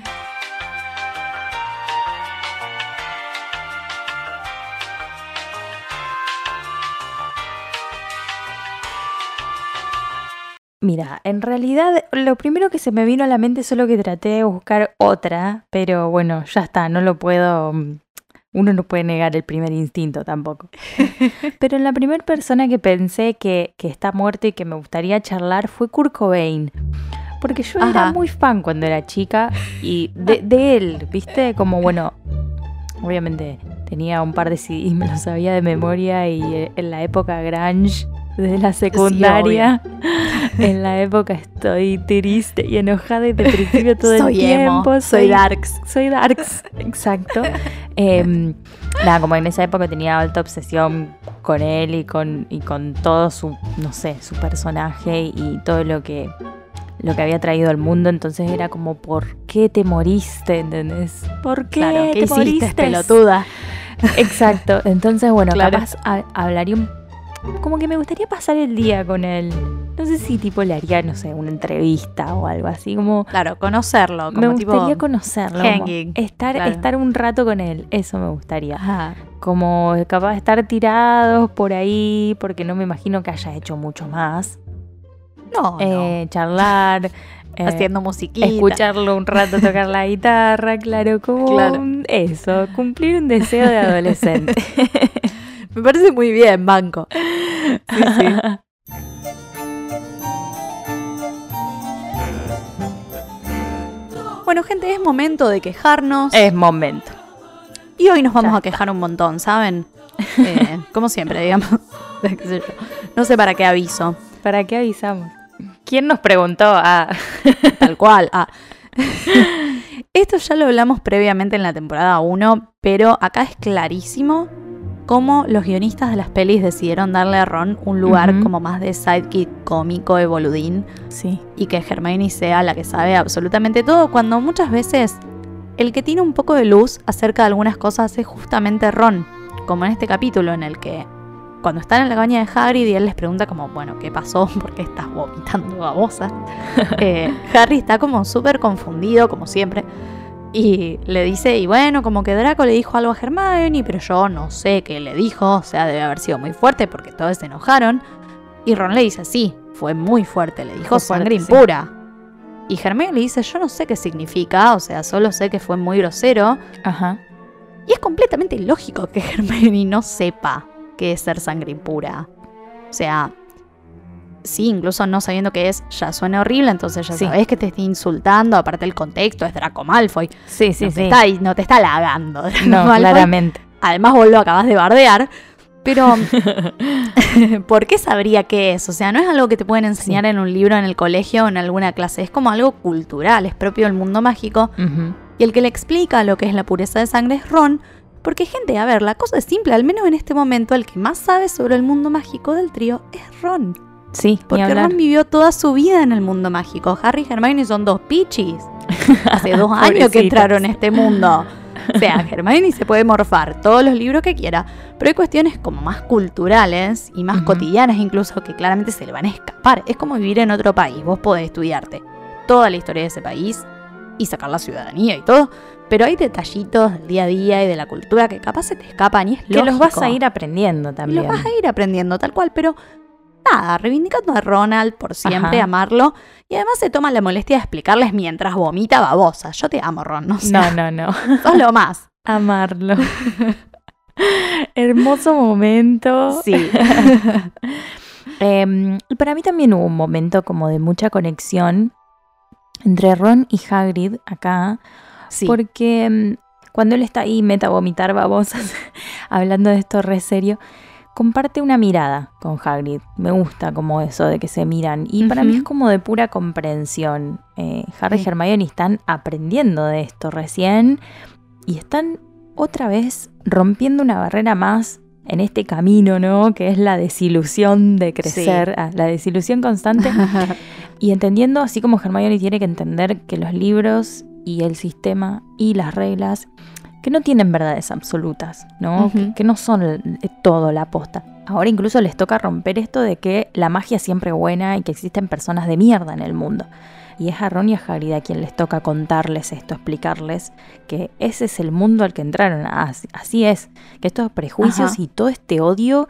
Mira, en realidad lo primero que se me vino a la mente es solo que traté de buscar otra, pero bueno, ya está, no lo puedo, mm, uno no puede negar el primer instinto tampoco. pero la primera persona que pensé que, que está muerto y que me gustaría charlar fue Kurt Cobain. Porque yo era muy fan cuando era chica y de, de él, ¿viste? Como bueno, obviamente tenía un par de CDs, me los sabía de memoria y en la época grunge desde la secundaria, en la época estoy triste y enojada y de principio todo soy el emo, tiempo. soy darks. Soy darks, exacto. Em, nada, como en esa época tenía alta obsesión con él y con, y con todo su, no sé, su personaje y todo lo que, lo que había traído al mundo. Entonces era como, ¿por qué te moriste? ¿Entendés? ¿Por qué Claro, ¿qué te hiciste, moriste? pelotuda? Exacto. Entonces, bueno, Claro. capaz ha- hablaría un... Como que me gustaría pasar el día con él. No sé si tipo le haría, no sé, una entrevista o algo así, como... Claro, conocerlo, como me tipo... gustaría conocerlo. como hanging, estar, claro. estar un rato con él, eso me gustaría. Ajá. Como capaz de estar tirados por ahí, porque no me imagino que haya hecho mucho más. No, Eh, charlar, eh. Haciendo musiquita. escucharlo un rato tocar la guitarra, claro, como Claro. eso, cumplir un deseo de adolescente. Me parece muy bien, banco. Sí, sí. Bueno, gente, es momento de quejarnos. Es momento. Y hoy nos vamos a quejar un montón, ¿saben? Eh, como siempre, digamos. no sé para qué aviso. ¿Para qué avisamos? ¿Quién nos preguntó? Ah. Tal cual. Ah. Esto ya lo hablamos previamente en la temporada 1, pero acá es clarísimo cómo los guionistas de las pelis decidieron darle a Ron un lugar como más de sidekick cómico de boludín sí. y que Hermione sea la que sabe absolutamente todo, cuando muchas veces el que tiene un poco de luz acerca de algunas cosas es justamente Ron, como en este capítulo en el que cuando están en la cabaña de Hagrid y él les pregunta como, bueno, ¿qué pasó? ¿Por qué estás vomitando babosa? Eh, Harry está como súper confundido, como siempre, y le dice, y bueno, como que Draco le dijo algo a Hermione, pero yo no sé qué le dijo, o sea, debe haber sido muy fuerte porque todos se enojaron. Y Ron le dice, sí, fue muy fuerte, le dijo sangre sí. impura. Y Hermione le dice, yo no sé qué significa, o sea, solo sé que fue muy grosero. Ajá. Y es completamente ilógico que Hermione no sepa qué es ser sangre impura. O sea, sí, incluso no sabiendo qué es, ya suena horrible, entonces ya Sí. sabes que te está insultando, aparte el contexto es Draco Malfoy. Sí, sí, no, sí. Te está, no te está halagando. No, Malfoy. claramente. Además vos lo acabas de bardear. Pero, ¿por qué sabría qué es? O sea, no es algo que te pueden enseñar en un libro, en el colegio o en alguna clase. Es como algo cultural, es propio del mundo mágico. Y el que le explica lo que es la pureza de sangre es Ron. Porque, gente, a ver, la cosa es simple. Al menos en este momento, el que más sabe sobre el mundo mágico del trío es Ron. Sí, Porque. Ron vivió toda su vida en el mundo mágico. Harry y Hermione son dos pichis. Hace dos años que entraron en este mundo. O sea, Hermione se puede morfar todos los libros que quiera, pero hay cuestiones como más culturales y más cotidianas incluso que claramente se le van a escapar. Es como vivir en otro país. Vos podés estudiarte toda la historia de ese país y sacar la ciudadanía y todo, pero hay detallitos del día a día y de la cultura que capaz se te escapan y es Que los vas a ir aprendiendo también. los vas a ir aprendiendo tal cual, pero nada, reivindicando a Ronald por siempre, Ajá. amarlo. Y además se toma la molestia de explicarles mientras vomita babosa. Yo te amo, Ron. No, No, no, no. sos lo más. Amarlo. Hermoso momento. Sí. Eh, y para mí también hubo un momento como de mucha conexión entre Ron y Hagrid acá, sí. porque mm, cuando él está ahí meta a vomitar babosas, hablando de esto re serio, comparte una mirada con Hagrid. Me gusta como eso de que se miran. Y para mí es como de pura comprensión. Eh, Harry Sí. y Hermione están aprendiendo de esto recién y están otra vez rompiendo una barrera más en este camino, ¿no? Que es la desilusión de crecer, ah, la desilusión constante y entendiendo, así como Hermione tiene que entender que los libros y el sistema y las reglas, que no tienen verdades absolutas, ¿no? Que, que no son eh, todo la aposta. Ahora incluso les toca romper esto de que la magia es siempre buena y que existen personas de mierda en el mundo. Y es a Ron y a Hagrid a quien les toca contarles esto, explicarles que ese es el mundo al que entraron. Así, así es, que estos prejuicios Ajá. y todo este odio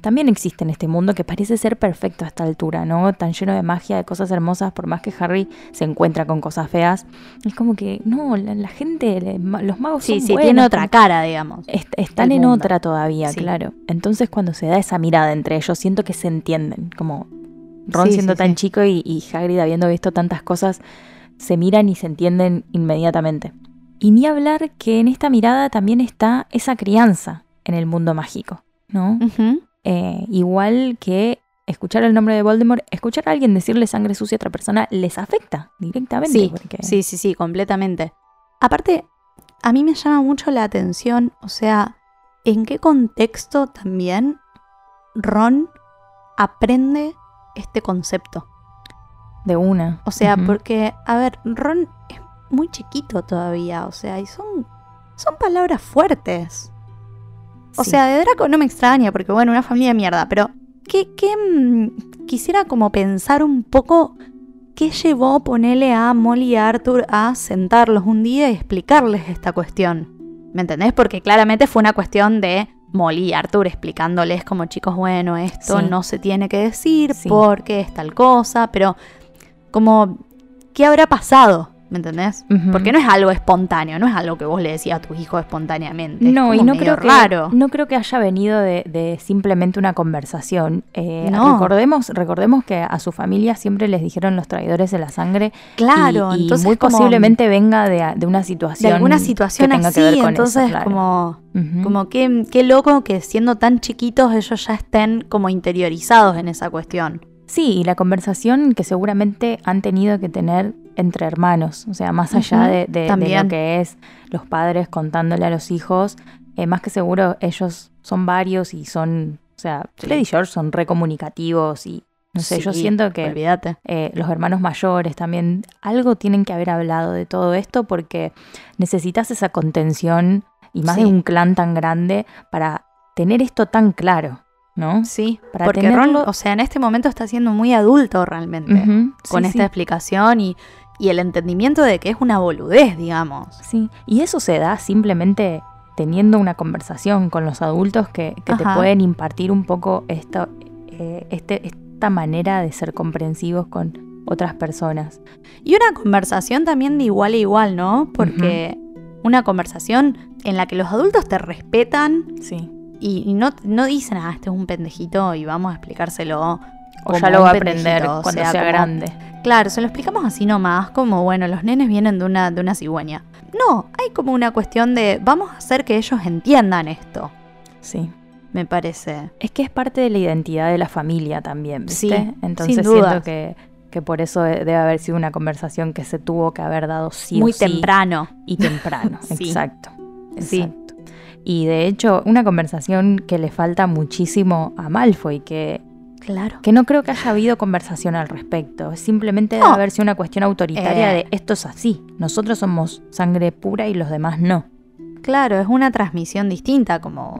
también existe en este mundo que parece ser perfecto a esta altura, ¿no? Tan lleno de magia, de cosas hermosas, por más que Harry se encuentra con cosas feas. Es como que, no, la, la gente, los magos Sí, son sí, buenos, tiene otra cara, digamos. Est- están en mundo. otra todavía, Sí. claro. Entonces cuando se da esa mirada entre ellos, siento que se entienden, como Ron Sí, siendo tan chico y, y Hagrid habiendo visto tantas cosas, se miran y se entienden inmediatamente. Y ni hablar que en esta mirada también está esa crianza en el mundo mágico, ¿no? Eh, igual que escuchar el nombre de Voldemort, escuchar a alguien decirle sangre sucia a otra persona les afecta directamente. Sí, porque- sí, sí, sí, completamente. Aparte, a mí me llama mucho la atención, o sea, en qué contexto también Ron aprende este concepto. De una. O sea, porque, a ver, Ron es muy chiquito todavía, o sea, y son, son palabras fuertes. O Sí. sea, de Draco no me extraña, porque bueno, una familia de mierda, pero ¿qué, qué, mm, quisiera como pensar un poco qué llevó ponerle a Molly y a Arthur a sentarlos un día y explicarles esta cuestión. ¿Me entendés? Porque claramente fue una cuestión de Molly y Arthur explicándoles como chicos, bueno, esto Sí. no se tiene que decir Sí. porque es tal cosa, pero como, ¿qué habrá pasado ¿Me entendés? Porque no es algo espontáneo, no es algo que vos le decías a tu hijo espontáneamente. es No, y no medio creo, que, no creo que haya venido de, de simplemente una conversación. Eh, No. recordemos, recordemos que a su familia siempre les dijeron los traidores de la sangre. Claro, y, y entonces muy como- posiblemente venga de, de una de situación. alguna situación que tenga así, que ver con entonces eso, claro. como, como qué, qué loco que siendo tan chiquitos ellos ya estén como interiorizados en esa cuestión. Sí, y la conversación que seguramente han tenido que tener entre hermanos, o sea, más allá de, de- de también. lo que es los padres contándole a los hijos, eh, más que seguro ellos son varios y son, o sea, Sí. Y George son recomunicativos y no sé, yo siento que Olvídate. eh, los hermanos mayores también algo tienen que haber hablado de todo esto porque necesitas esa contención y más Sí. de un clan tan grande para tener esto tan claro, ¿no? Sí, Para porque tenerlo- Ron, o sea, en este momento está siendo muy adulto realmente. Con sí, esta explicación y, y el entendimiento de que es una boludez, digamos. Sí, y eso se da simplemente teniendo una conversación con los adultos que, que te pueden impartir un poco esto, eh, este, esta manera de ser comprensivos con otras personas. Y una conversación también de igual a igual, ¿no? Porque una conversación en la que los adultos te respetan Sí. y, no, no dicen, ah, este es un pendejito y vamos a explicárselo. O ya lo va a aprender o cuando sea, sea, grande. Claro, se lo explicamos así nomás, como bueno, los nenes vienen de una, de una cigüeña. No, hay como una cuestión de vamos a hacer que ellos entiendan esto, Sí. me parece. Es que es parte de la identidad de la familia también, ¿viste? Sí, Entonces sin duda. siento que, que por eso de- debe haber sido una conversación que se tuvo que haber dado sí o Muy sí. temprano. Y temprano, Sí. exacto. Exacto. Y de hecho, una conversación que le falta muchísimo a Malfoy, que, Claro. que no creo que haya habido conversación al respecto. Simplemente No. debe haber sido una cuestión autoritaria Eh. de esto es así. Nosotros somos sangre pura y los demás no. Claro, es una transmisión distinta, como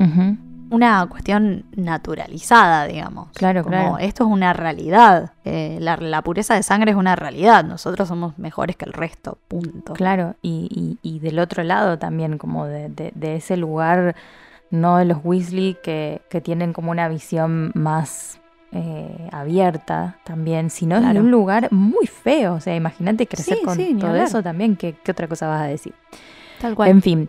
una cuestión naturalizada, digamos. Claro, Como claro. esto es una realidad. eh, la, la pureza de sangre es una realidad. Nosotros somos mejores que el resto. Punto. Claro, y, y- y del otro lado también, como de, de- de ese lugar, no de los Weasley, que, que tienen como una visión más eh, abierta también, sino Claro. un lugar muy feo. O sea, imagínate crecer Sí, con sí, todo eso también. ¿Qué, qué otra cosa vas a decir? Tal cual. En fin,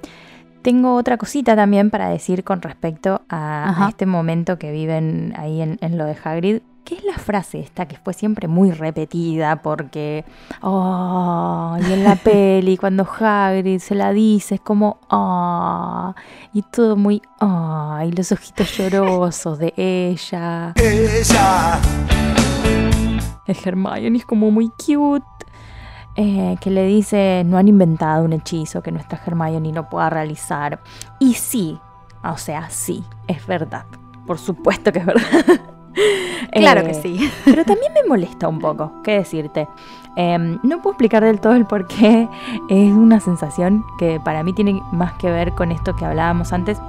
tengo otra cosita también para decir con respecto a, este momento que viven ahí en, en lo de Hagrid. ¿Qué es la frase esta que fue siempre muy repetida? Porque, oh, y en la peli, cuando Hagrid se la dice, es como, ah, y todo muy, ah, y los ojitos llorosos de ella. Ella. El Hermione es como muy cute. eh, que le dice, no han inventado un hechizo que nuestra Hermione no pueda realizar. Y sí, o sea, sí, es verdad. Por supuesto que es verdad. Claro Eh, que sí. Pero también me molesta un poco, ¿qué decirte? Em, no puedo explicar del todo el por qué. Es una sensación que para mí tiene más que ver con esto que hablábamos antes,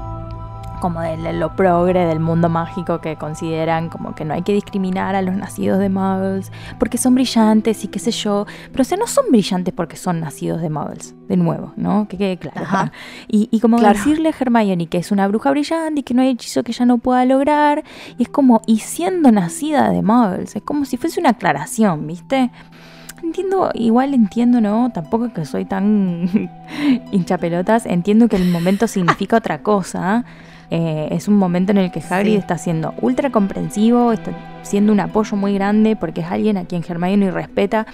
como de lo progre del mundo mágico que consideran como que no hay que discriminar a los nacidos de muggles porque son brillantes y qué sé yo. Pero o sea, no son brillantes porque son nacidos de muggles, de nuevo, ¿no? Que quede claro. Y, y como Claro. decirle a Hermione que es una bruja brillante y que no hay hechizo que ella no pueda lograr. Y es como, y siendo nacida de muggles, es como si fuese una aclaración, ¿viste? Entiendo, igual entiendo, ¿no? Tampoco que soy tan hinchapelotas. Entiendo que el momento significa otra cosa. Eh, es un momento en el que Hagrid Sí. está siendo ultra comprensivo, está siendo un apoyo muy grande porque es alguien a quien Hermione respeta.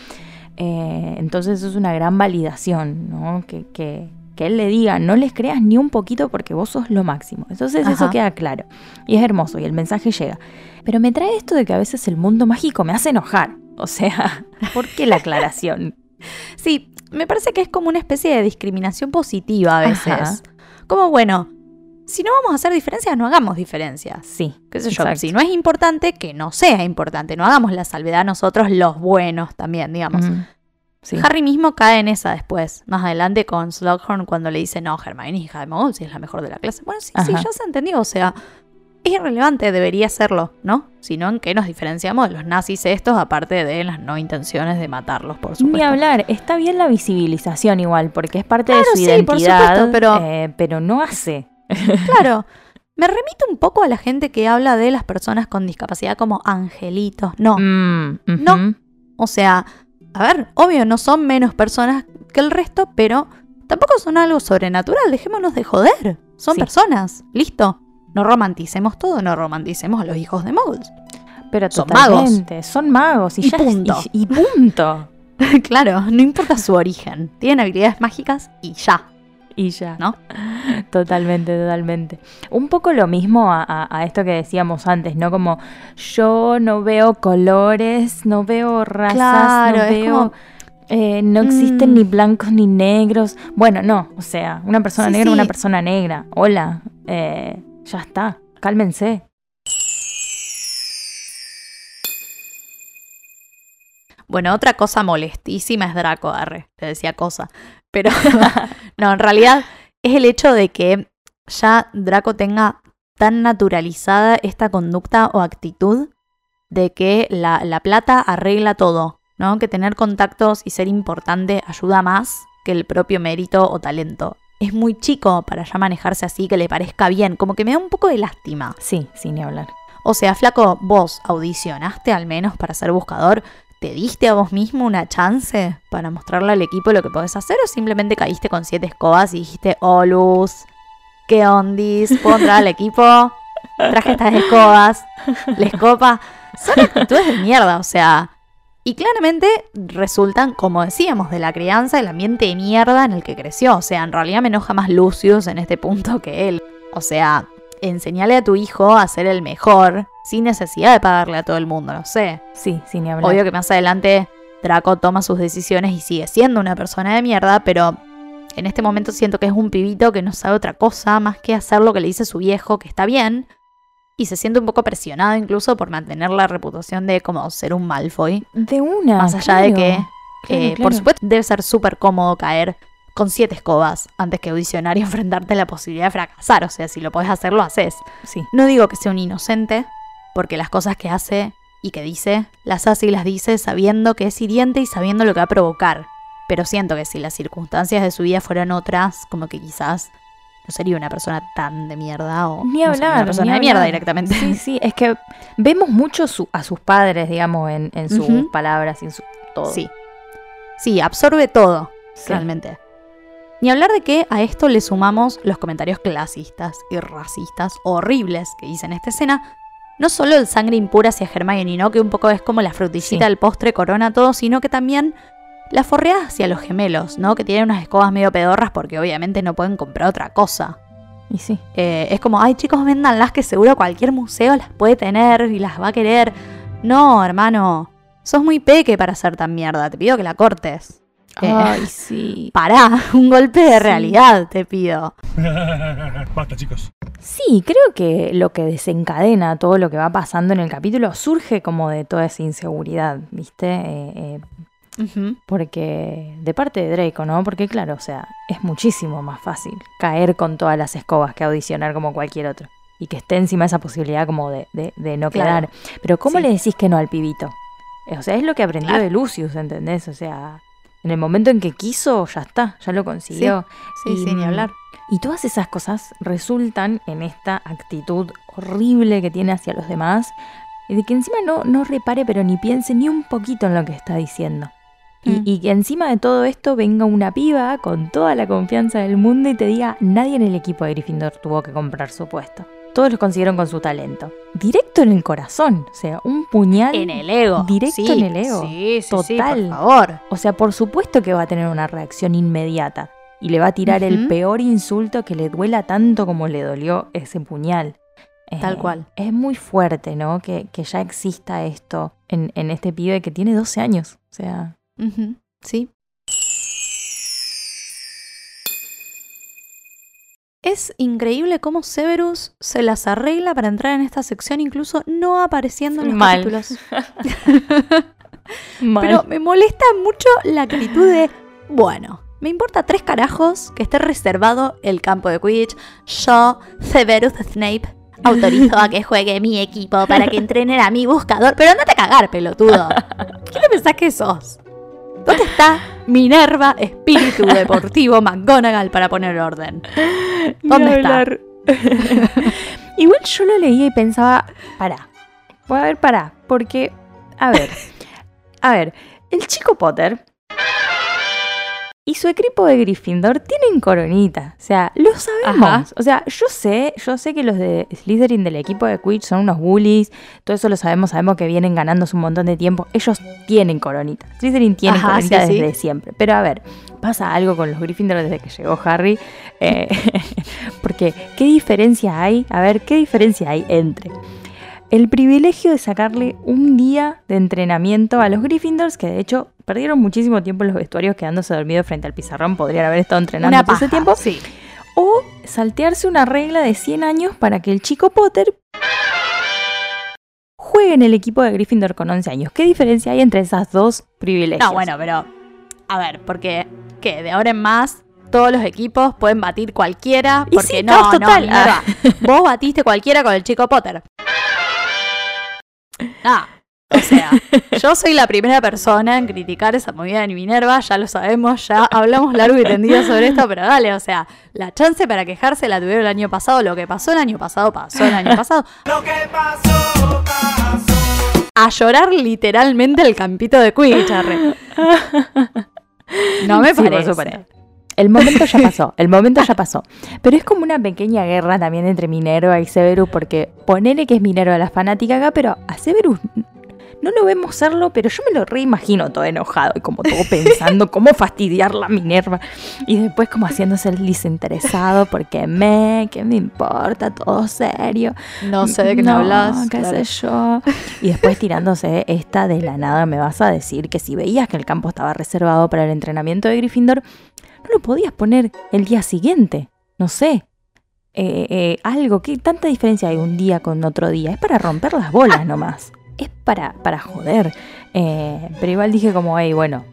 Eh, entonces es una gran validación, ¿no? Que, que- que él le diga, no les creas ni un poquito porque vos sos lo máximo. Entonces eso queda claro. Y es hermoso y el mensaje llega. Pero me trae esto de que a veces el mundo mágico me hace enojar. O sea, ¿por qué la aclaración? Sí, me parece que es como una especie de discriminación positiva a veces. Ajá. Como bueno, si no vamos a hacer diferencias, no hagamos diferencias. Sí, qué sé yo, si no es importante, que no sea importante, no hagamos la salvedad nosotros los buenos también, digamos. Sí. Harry mismo cae en esa después, más adelante con Slughorn cuando le dice, no, Hermione hija de Muggles y es la mejor de la clase. Bueno, sí, sí, ya se entendió, o sea, es irrelevante, debería serlo, ¿no? Sino en qué nos diferenciamos de los nazis estos, aparte de las no intenciones de matarlos, por supuesto. Ni hablar, está bien la visibilización igual, porque es parte Claro, de su sí, por identidad, supuesto, pero- eh, pero no hace. Claro. Me remito un poco a la gente que habla de las personas con discapacidad como angelitos. No. Mm. No. O sea, a ver, obvio, no son menos personas que el resto, pero tampoco son algo sobrenatural, dejémonos de joder. Son Sí. personas, listo. No romanticemos todo, no romanticemos a los hijos de moguls. Pero Son totalmente, son magos y, Y ya punto. Y, y punto. claro, no importa su origen. Tienen habilidades mágicas y ya, Y ya. ¿no? Totalmente, totalmente. Un poco lo mismo a, a- a esto que decíamos antes, ¿no? Como yo no veo colores, no veo razas, Claro, no veo. como- eh, no existen Mm. ni blancos ni negros. Bueno, no, o sea, una persona Sí, negra, sí. una persona negra. Hola, eh, ya está, cálmense. Bueno, otra cosa molestísima es Draco, arre, te decía cosa. Pero no, en realidad es el hecho de que ya Draco tenga tan naturalizada esta conducta o actitud de que la, la plata arregla todo, ¿no? Que tener contactos y ser importante ayuda más que el propio mérito o talento. Es muy chico para ya manejarse así, que le parezca bien, como que me da un poco de lástima. Sí, sin ni hablar. O sea, flaco, vos audicionaste al menos para ser buscador. ¿Te diste a vos mismo una chance para mostrarle al equipo lo que podés hacer o simplemente caíste con siete escobas y dijiste, oh Luz, qué ondis, puedo entrar al equipo? Traje estas escobas, les copa. Son actitudes de mierda, o sea. Y claramente resultan, como decíamos, de la crianza, el ambiente de mierda en el que creció. O sea, en realidad me enoja más Lucius en este punto que él. O sea, enseñale a tu hijo a ser el mejor sin necesidad de pagarle a todo el mundo, no sé. Sí, sin ni hablar. Obvio que más adelante Draco toma sus decisiones y sigue siendo una persona de mierda, pero en este momento siento que es un pibito que no sabe otra cosa más que hacer lo que le dice su viejo, que está bien, y se siente un poco presionado incluso por mantener la reputación de como ser un Malfoy. De una. Más allá de que, Claro, eh, claro. por supuesto, debe ser súper cómodo caer con siete escobas antes que audicionar y enfrentarte a la posibilidad de fracasar. O sea, si lo podés hacer, lo haces. Sí. No digo que sea un inocente, porque las cosas que hace y que dice, las hace y las dice sabiendo que es hiriente y sabiendo lo que va a provocar. Pero siento que si las circunstancias de su vida fueran otras, como que quizás no sería una persona tan de mierda o Ni no sería hablar. una persona ni de mierda hablar. directamente. Sí, sí, es que vemos mucho su- a sus padres, digamos, en, en sus palabras y en su todo. Sí. Sí, absorbe todo, Sí. realmente. Ni hablar de que a esto le sumamos los comentarios clasistas y racistas horribles que hice en esta escena. No solo el sangre impura hacia Hermione, ¿no? Que un poco es como la frutillita Sí. del postre corona todo, sino que también las forreadas hacia los gemelos, ¿no? Que tienen unas escobas medio pedorras porque obviamente no pueden comprar otra cosa. Y sí. Eh, es como, ay chicos, véndanlas que seguro cualquier museo las puede tener y las va a querer. No, hermano, sos muy peque para ser tan mierda, te pido que la cortes. Eh, Ay, sí. Pará, un golpe de Sí. realidad, te pido. Basta, chicos. Sí, creo que lo que desencadena todo lo que va pasando en el capítulo surge como de toda esa inseguridad, ¿viste? Eh, eh, porque de parte de Draco, ¿no? Porque claro, o sea, es muchísimo más fácil caer con todas las escobas que audicionar como cualquier otro. Y que esté encima esa posibilidad como de, de- de no Claro. quedar. Pero ¿cómo Sí. le decís que no al pibito? O sea, es lo que aprendió Claro. de Lucius, ¿entendés? O sea, en el momento en que quiso, ya está, ya lo consiguió. Sí, Y, sí, ni hablar. Y todas esas cosas resultan en esta actitud horrible que tiene hacia los demás, y de que encima no, no repare pero ni piense ni un poquito en lo que está diciendo. Y, Mm. y que encima de todo esto venga una piba con toda la confianza del mundo y te diga, nadie en el equipo de Gryffindor tuvo que comprar su puesto. Todos lo consiguieron con su talento. Directo en el corazón, o sea, un puñal. En el ego. Directo Sí, en el ego. Sí, sí, sí, Total. por favor. O sea, por supuesto que va a tener una reacción inmediata y le va a tirar el peor insulto que le duela tanto como le dolió ese puñal. Eh, Tal cual. Es muy fuerte, ¿no? Que, que ya exista esto en, en este pibe que tiene 12 años. O sea, Sí. Es increíble cómo Severus se las arregla para entrar en esta sección, incluso no apareciendo en los Mal. capítulos. Pero me molesta mucho la actitud de, bueno, me importa tres carajos que esté reservado el campo de Quidditch. Yo, Severus Snape, autorizo a que juegue mi equipo para que entrenen a mi buscador. Pero andate a cagar, pelotudo. ¿Quién te pensás que sos? ¿Dónde está Minerva, espíritu deportivo McGonagall para poner orden? ¿Dónde está? Igual yo lo leía y pensaba, pará. A ver, pará. Porque, a ver, a ver, el chico Potter y su equipo de Gryffindor tienen coronita. O sea, lo sabemos. Ajá. O sea, yo sé, yo sé que los de Slytherin del equipo de Quidditch son unos bullies. Todo eso lo sabemos, sabemos que vienen ganándose un montón de tiempo. Ellos tienen coronita. Slytherin tiene Ajá, coronita sí, sí. desde siempre. Pero a ver, pasa algo con los Gryffindor desde que llegó Harry. eh, porque, ¿qué diferencia hay? A ver, ¿qué diferencia hay entre el privilegio de sacarle un día de entrenamiento a los Gryffindors, que de hecho perdieron muchísimo tiempo en los vestuarios quedándose dormidos frente al pizarrón, podrían haber estado entrenando todo ese tiempo, sí. o saltearse una regla de 100 años para que el chico Potter juegue en el equipo de Gryffindor con 11 años. ¿Qué diferencia hay entre esas dos privilegios? No, bueno, pero. A ver, porque. ¿Qué? De ahora en más. Todos los equipos pueden batir cualquiera. Y Porque sí, no, no, total. Minerva. Vos batiste cualquiera con el chico Potter. Ah, o sea, yo soy la primera persona en criticar esa movida de Minerva, ya lo sabemos, ya hablamos largo y tendido sobre esto, pero dale, o sea, la chance para quejarse la tuvieron el año pasado, lo que pasó el año pasado, pasó el año pasado. Lo que pasó, pasó. A llorar literalmente el campito de Quidditch. No me Sí, parece. El momento ya pasó, el momento ya pasó. Pero es como una pequeña guerra también entre Minerva y Severus, porque ponele que es Minerva la fanática acá, pero a Severus no lo vemos serlo, pero yo me lo reimagino todo enojado y como todo pensando cómo fastidiarla a Minerva. Y después como haciéndose el desinteresado, porque me, ¿qué me importa? Todo serio. No sé de qué me No, hablas. qué claro. sé yo. Y después tirándose esta de la nada, me vas a decir que si veías que el campo estaba reservado para el entrenamiento de Gryffindor, no lo podías poner el día siguiente. No sé. Eh, eh, algo, ¿qué tanta diferencia hay un día con otro día? Es para romper las bolas nomás. Es para, para joder. Eh, pero igual dije como, hey, bueno,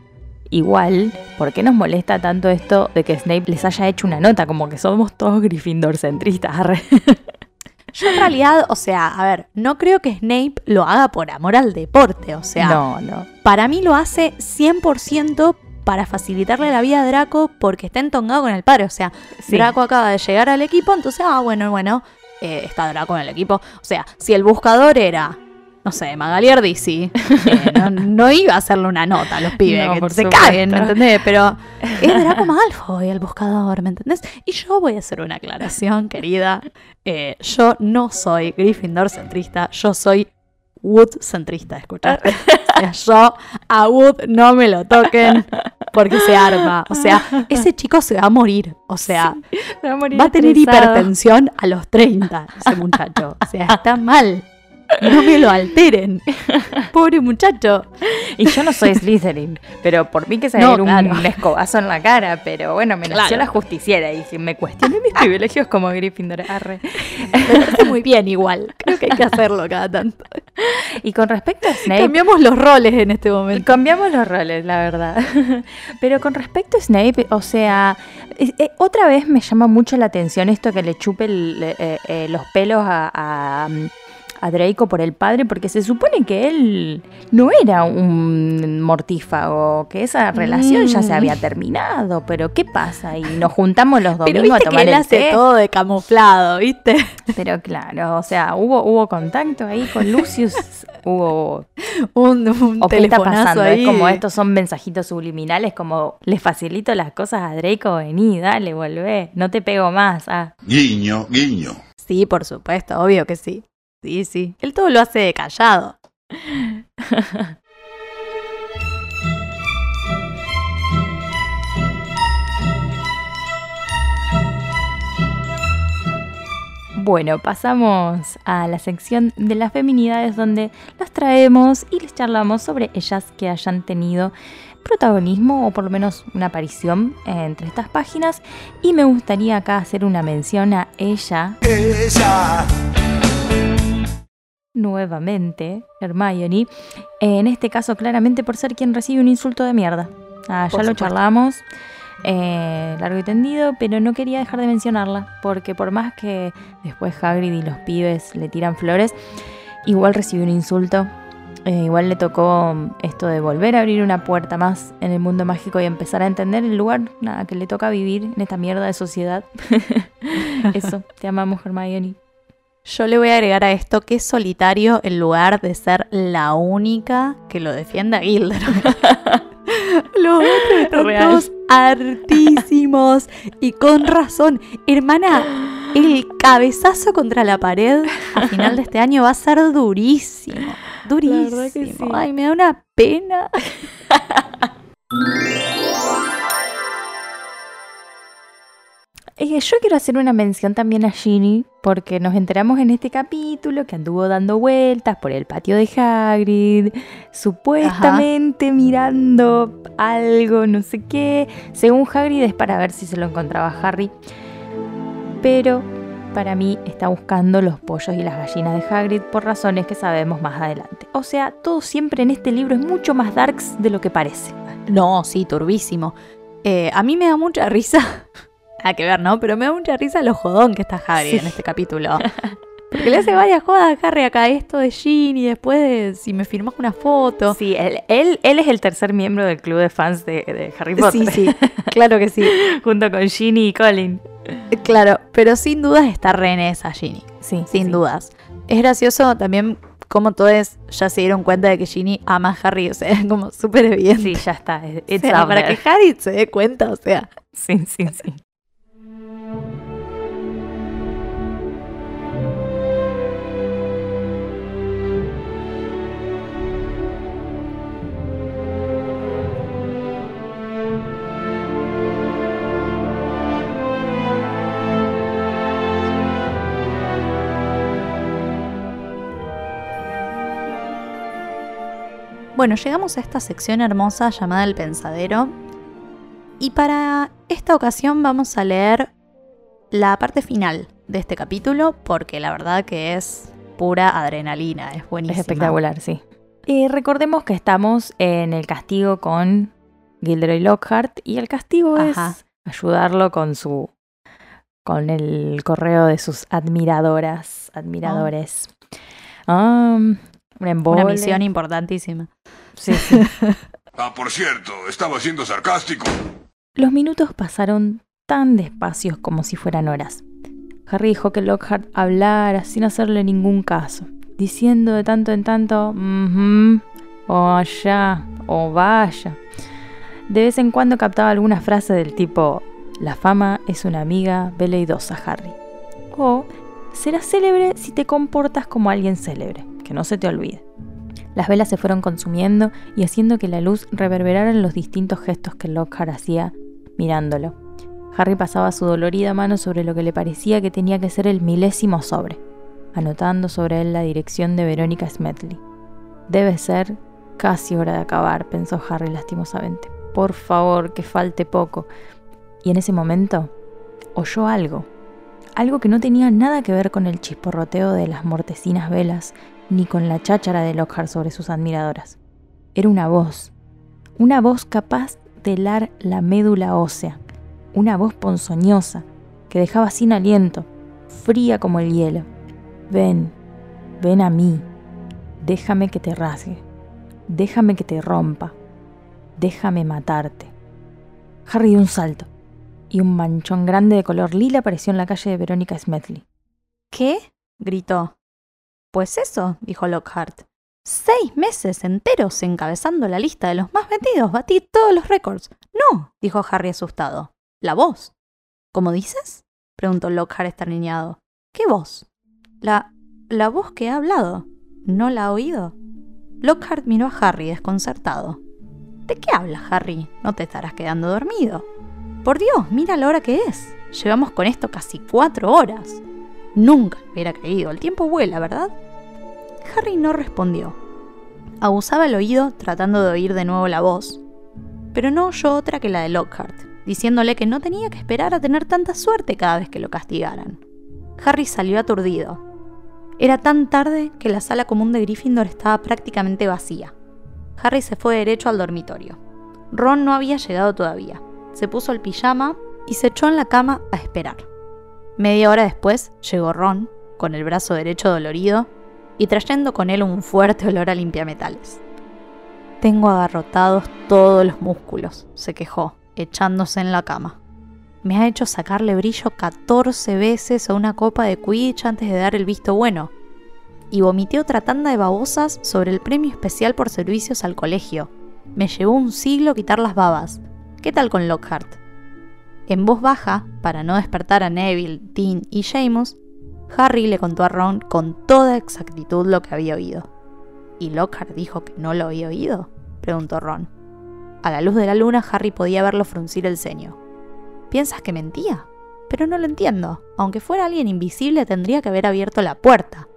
igual, ¿por qué nos molesta tanto esto de que Snape les haya hecho una nota? Como que somos todos Gryffindor centristas. Yo en realidad, o sea, a ver, no creo que Snape lo haga por amor al deporte, o sea, no, no. para mí lo hace 100% para facilitarle la vida a Draco porque está entongado con el padre, o sea, Sí. Draco acaba de llegar al equipo, entonces, ah, bueno, bueno, eh, está Draco en el equipo, o sea, si el buscador era... No sé, Magalier DC. eh, no, no iba a hacerle una nota a los pibes No, que se supuesto. caguen, ¿me entendés? Pero es Draco Malfoy el buscador, ¿me entendés? Y yo voy a hacer una aclaración, querida. Eh, yo no soy Gryffindor centrista, yo soy Wood centrista, escuchar. O sea, yo a Wood no me lo toquen porque se arma. O sea, ese chico se va a morir. O sea, Va a, morir va a tener estresado. hipertensión a los 30, ese muchacho. O sea, está mal. No me lo alteren. Pobre muchacho. Y yo no soy Slytherin, pero por mí que se No, un, claro. un escobazo en la cara, pero bueno, me nació Claro. la justiciera y si me cuestioné mis privilegios como Gryffindor, arre. Me muy bien igual. Creo que hay que hacerlo cada tanto. Y con respecto a Snape, Cambiamos los roles en este momento. cambiamos los roles, la verdad. Pero con respecto a Snape, o sea, eh, otra vez me llama mucho la atención esto que le chupe el- eh, eh, los pelos a, a, a Draco por el padre, porque se supone que él no era un mortífago, que esa relación ya se Mm. había terminado. Pero ¿qué pasa? Y nos juntamos los Pero domingos a viste tomar que él el hace té. todo de camuflado, ¿viste? Pero claro, o sea, hubo, hubo contacto ahí con Lucius, hubo Un, un ¿O qué está pasando? ahí. Es como estos son mensajitos subliminales, como les facilito las cosas a Draco, vení, dale, volvé, no te pego más. Ah, Guiño, guiño. Sí, por supuesto, obvio que sí. Sí, sí. Él todo lo hace de callado. Bueno, pasamos a la sección de las feminidades donde las traemos y les charlamos sobre ellas que hayan tenido protagonismo o por lo menos una aparición entre estas páginas y me gustaría acá hacer una mención a ella Ella. Nuevamente, Hermione, en este caso claramente por ser quien recibe un insulto de mierda. Ah, ya Por lo supuesto. charlamos, eh, largo y tendido, pero no quería dejar de mencionarla, porque por más que después Hagrid y los pibes le tiran flores, igual recibió un insulto. eh, igual le tocó esto de volver a abrir una puerta más en el mundo mágico y empezar a entender el lugar nada, que le toca vivir en esta mierda de sociedad. Eso, te amamos Hermione. Yo le voy a agregar a esto que es solitario en lugar de ser la única que lo defiende a Gilderoy. Los otros están Real. todos hartísimos. Y con razón. Hermana, el cabezazo contra la pared a final de este año va a ser durísimo. Durísimo. verdad que sí. Ay, me da una pena. Eh, yo quiero hacer una mención también a Ginny, porque nos enteramos en este capítulo que anduvo dando vueltas por el patio de Hagrid, supuestamente mirando algo, no sé qué. Según Hagrid es para ver si se lo encontraba Harry, pero para mí está buscando los pollos y las gallinas de Hagrid por razones que sabemos más adelante. O sea, todo siempre en este libro es mucho más darks de lo que parece. No, sí, turbísimo. Eh, a mí me da mucha risa. Nada que ver, ¿no? Pero me da mucha risa lo jodón que está Harry Sí. en este capítulo. Porque le hace varias jodas a Harry acá, esto de Ginny, después de si me firmas una foto. Sí, él, él, él es el tercer miembro del club de fans de, de Harry Potter. sí, sí, claro que sí. junto con Ginny y Colin. Claro, pero sin dudas está re en esa Ginny. Sí, Sin sí. dudas. Es gracioso también como todos ya se dieron cuenta de que Ginny ama a Harry, o sea, es como súper evidente. Sí, ya está. O sea, para que Harry se dé cuenta, o sea. Sí, sí, sí. Bueno, llegamos a esta sección hermosa llamada El Pensadero. Y para esta ocasión vamos a leer la parte final de este capítulo porque la verdad que es pura adrenalina, es buenísima. Es espectacular, sí. Y recordemos que estamos en el castigo con Gilderoy Lockhart y el castigo Ajá. es ayudarlo con su con el correo de sus admiradoras, admiradores. Ah, una embole. Una misión importantísima. Sí, sí. Ah, por cierto, estaba siendo sarcástico. Los minutos pasaron tan despacios como si fueran horas. Harry dejó que Lockhart hablara sin hacerle ningún caso, diciendo de tanto en tanto, "Mhm", o allá, o vaya. De vez en cuando captaba alguna frase del tipo, la fama es una amiga veleidosa, Harry. O, serás célebre si te comportas como alguien célebre, que no se te olvide. Las velas se fueron consumiendo y haciendo que la luz reverberara en los distintos gestos que Lockhart hacía mirándolo. Harry pasaba su dolorida mano sobre lo que le parecía que tenía que ser el milésimo sobre, anotando sobre él la dirección de Verónica Smedley. Debe ser casi hora de acabar, pensó Harry lastimosamente. Por favor, que falte poco. Y en ese momento oyó algo. Algo que no tenía nada que ver con el chisporroteo de las mortecinas velas ni con la cháchara de Lockhart sobre sus admiradoras. Era una voz, una voz capaz de helar la médula ósea, una voz ponzoñosa que dejaba sin aliento, fría como el hielo. Ven, ven a mí, déjame que te rasgue, déjame que te rompa, déjame matarte. Harry dio un salto, y un manchón grande de color lila apareció en la calle de Verónica Smedley. ¿Qué? gritó. Pues eso, dijo Lockhart. Seis meses enteros encabezando la lista de los más vendidos. Batí todos los récords. No, dijo Harry asustado. La voz. ¿Cómo dices? preguntó Lockhart estarniñado. ¿Qué voz? La. la voz que ha hablado. ¿No la ha oído? Lockhart miró a Harry desconcertado. ¿De qué hablas, Harry? No te estarás quedando dormido. Por Dios, mira la hora que es. Llevamos con esto casi cuatro horas. Nunca hubiera creído. El tiempo vuela, ¿verdad? Harry no respondió. Abusaba el oído tratando de oír de nuevo la voz, pero no oyó otra que la de Lockhart, diciéndole que no tenía que esperar a tener tanta suerte cada vez que lo castigaran. Harry salió aturdido. Era tan tarde que la sala común de Gryffindor estaba prácticamente vacía. Harry se fue derecho al dormitorio. Ron no había llegado todavía. Se puso el pijama y se echó en la cama a esperar. Media hora después llegó Ron, con el brazo derecho dolorido y trayendo con él un fuerte olor a limpiametales. Tengo agarrotados todos los músculos, se quejó, echándose en la cama. Me ha hecho sacarle brillo 14 veces a una copa de Quidditch antes de dar el visto bueno. Y vomité otra tanda de babosas sobre el premio especial por servicios al colegio. Me llevó un siglo quitar las babas. ¿qué tal con Lockhart? En voz baja, para no despertar a Neville, Dean y Seamus, Harry le contó a Ron con toda exactitud lo que había oído. ¿Y Lockhart dijo que no lo había oído? preguntó Ron. A la luz de la luna, Harry podía verlo fruncir el ceño. ¿Piensas que mentía? Pero no lo entiendo. Aunque fuera alguien invisible, tendría que haber abierto la puerta.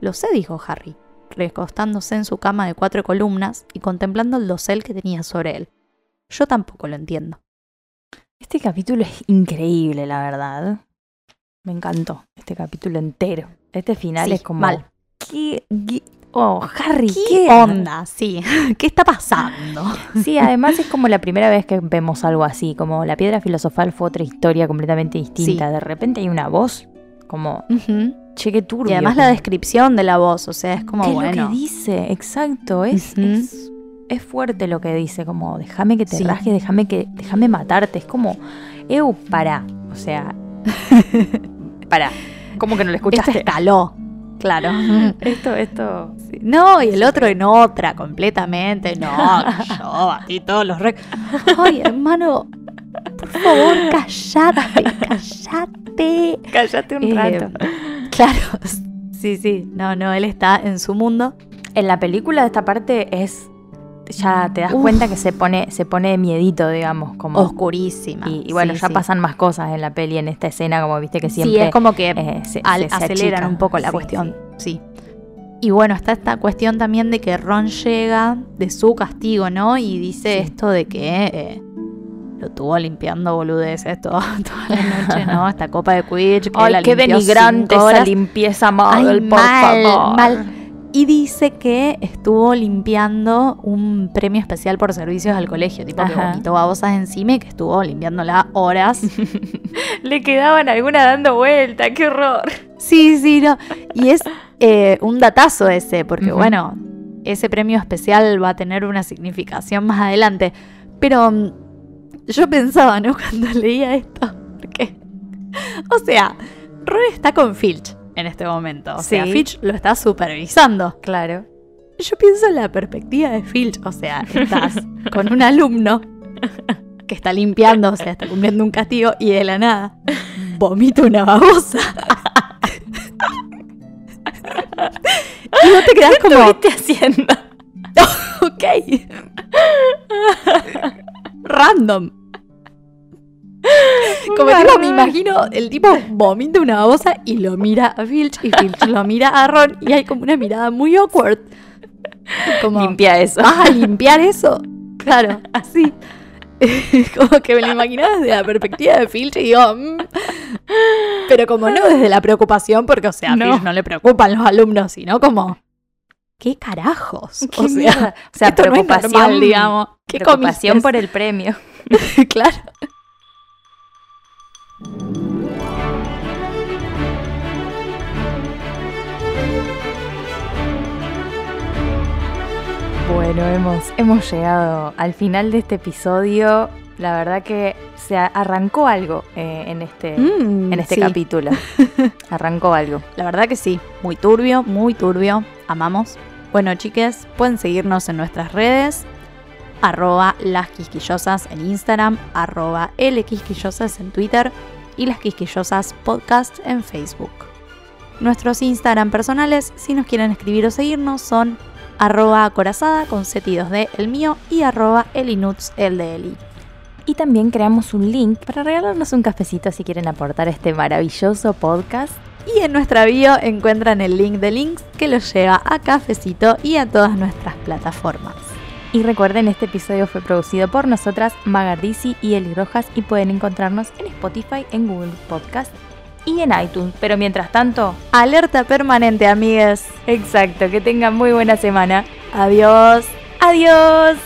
Lo sé, dijo Harry, recostándose en su cama de cuatro columnas y contemplando el dosel que tenía sobre él. Yo tampoco lo entiendo. Este capítulo es increíble, la verdad. Me encantó este capítulo entero. Este final Sí, es como. mal. ¿Qué, qué- Oh, Harry, ¿Qué, ¿qué, onda? Sí. ¿Qué está pasando? Sí, además es como la primera vez que vemos algo así, como la piedra filosofal fue otra historia completamente distinta. Sí. De repente hay una voz como, Ujú. che, qué turbio. Y además la descripción de la voz, o sea, es como ¿Qué es bueno. lo que dice? Exacto, es, es, es fuerte lo que dice, como déjame que te Sí. rajes, déjame que, déjame matarte. Es como, eu, para. O sea, para. ¿Cómo que no lo Esto escuchaste? escaló. Claro. Esto, esto. Sí. No, y el otro en otra, completamente. No, yo batí todos los récords. Ay, hermano, por favor, callate, callate. Cállate un Eh, rato. Claro, sí, sí. No, no, él está en su mundo. En la película esta parte es. Ya te das Uf. cuenta que se pone, se pone de miedito, digamos, como. Oscurísima. Y, y bueno, Sí, ya sí. pasan más cosas en la peli, en esta escena, como viste que siempre. Sí, es como que eh, se- al- se- se aceleran un poco la Sí, cuestión. Sí. Y bueno, está esta cuestión también de que Ron llega de su castigo, ¿no? Y dice Sí. esto de que eh, lo tuvo limpiando boludeces todo- toda la noche, ¿no? Esta copa de Quidditch. Que Ay, la qué denigrante esa limpieza Ay, mal, por mal, favor. mal. Y dice que estuvo limpiando un premio especial por servicios al colegio, tipo que Ajá. vomitó babosas encima y que estuvo limpiándola horas. Le quedaban algunas dando vuelta, qué horror. Sí, sí, no. Y es eh, un datazo ese, porque bueno, ese premio especial va a tener una significación más adelante. Pero mm, yo pensaba, ¿no? Cuando leía esto, porque, o sea, Ron está con Filch en este momento. O sea, Sí. Filch lo está supervisando. Claro. Yo pienso en la perspectiva de Filch, o sea, estás con un alumno que está limpiando, o sea, está cumpliendo un castigo y de la nada vomita una babosa. y vos te quedás como, ¿Qué haciendo? ok. Random. Como tipo, me imagino, el tipo vomita una babosa y lo mira a Filch y Filch lo mira a Ron y hay como una mirada muy awkward. Como, Limpia eso. ¿Vas a limpiar eso? Claro, así. como que me lo imaginaba desde la perspectiva de Filch y digo, mm. pero como no desde la preocupación, porque o sea, a No. Filch no le preocupan los alumnos, sino como, ¿qué carajos? Qué o sea, o sea no preocupación, normal, digamos. ¿Qué preocupación comiste? por el premio. claro. Bueno, hemos, hemos llegado al final de este episodio. La verdad que se arrancó algo eh, en este, Mm, en este sí. capítulo. arrancó algo. La verdad que sí, muy turbio, muy turbio, amamos. Bueno, chiques, pueden seguirnos en nuestras redes, arroba las quisquillosas en Instagram, arroba lquisquillosas en Twitter y las quisquillosas podcast en Facebook. Nuestros Instagram personales, si nos quieren escribir o seguirnos, son arroba acorazada con setidos de el mío y arroba elinuts el de Eli. Y también creamos un link para regalarnos un cafecito si quieren aportar este maravilloso podcast. Y en nuestra bio encuentran el link de links que los lleva a Cafecito y a todas nuestras plataformas. Y recuerden, este episodio fue producido por nosotras, Magardisi y Eli Rojas, y pueden encontrarnos en Spotify, en Google Podcast y en iTunes. Pero mientras tanto, Alerta permanente, amigues. exacto, que tengan muy buena semana. Adiós. Adiós.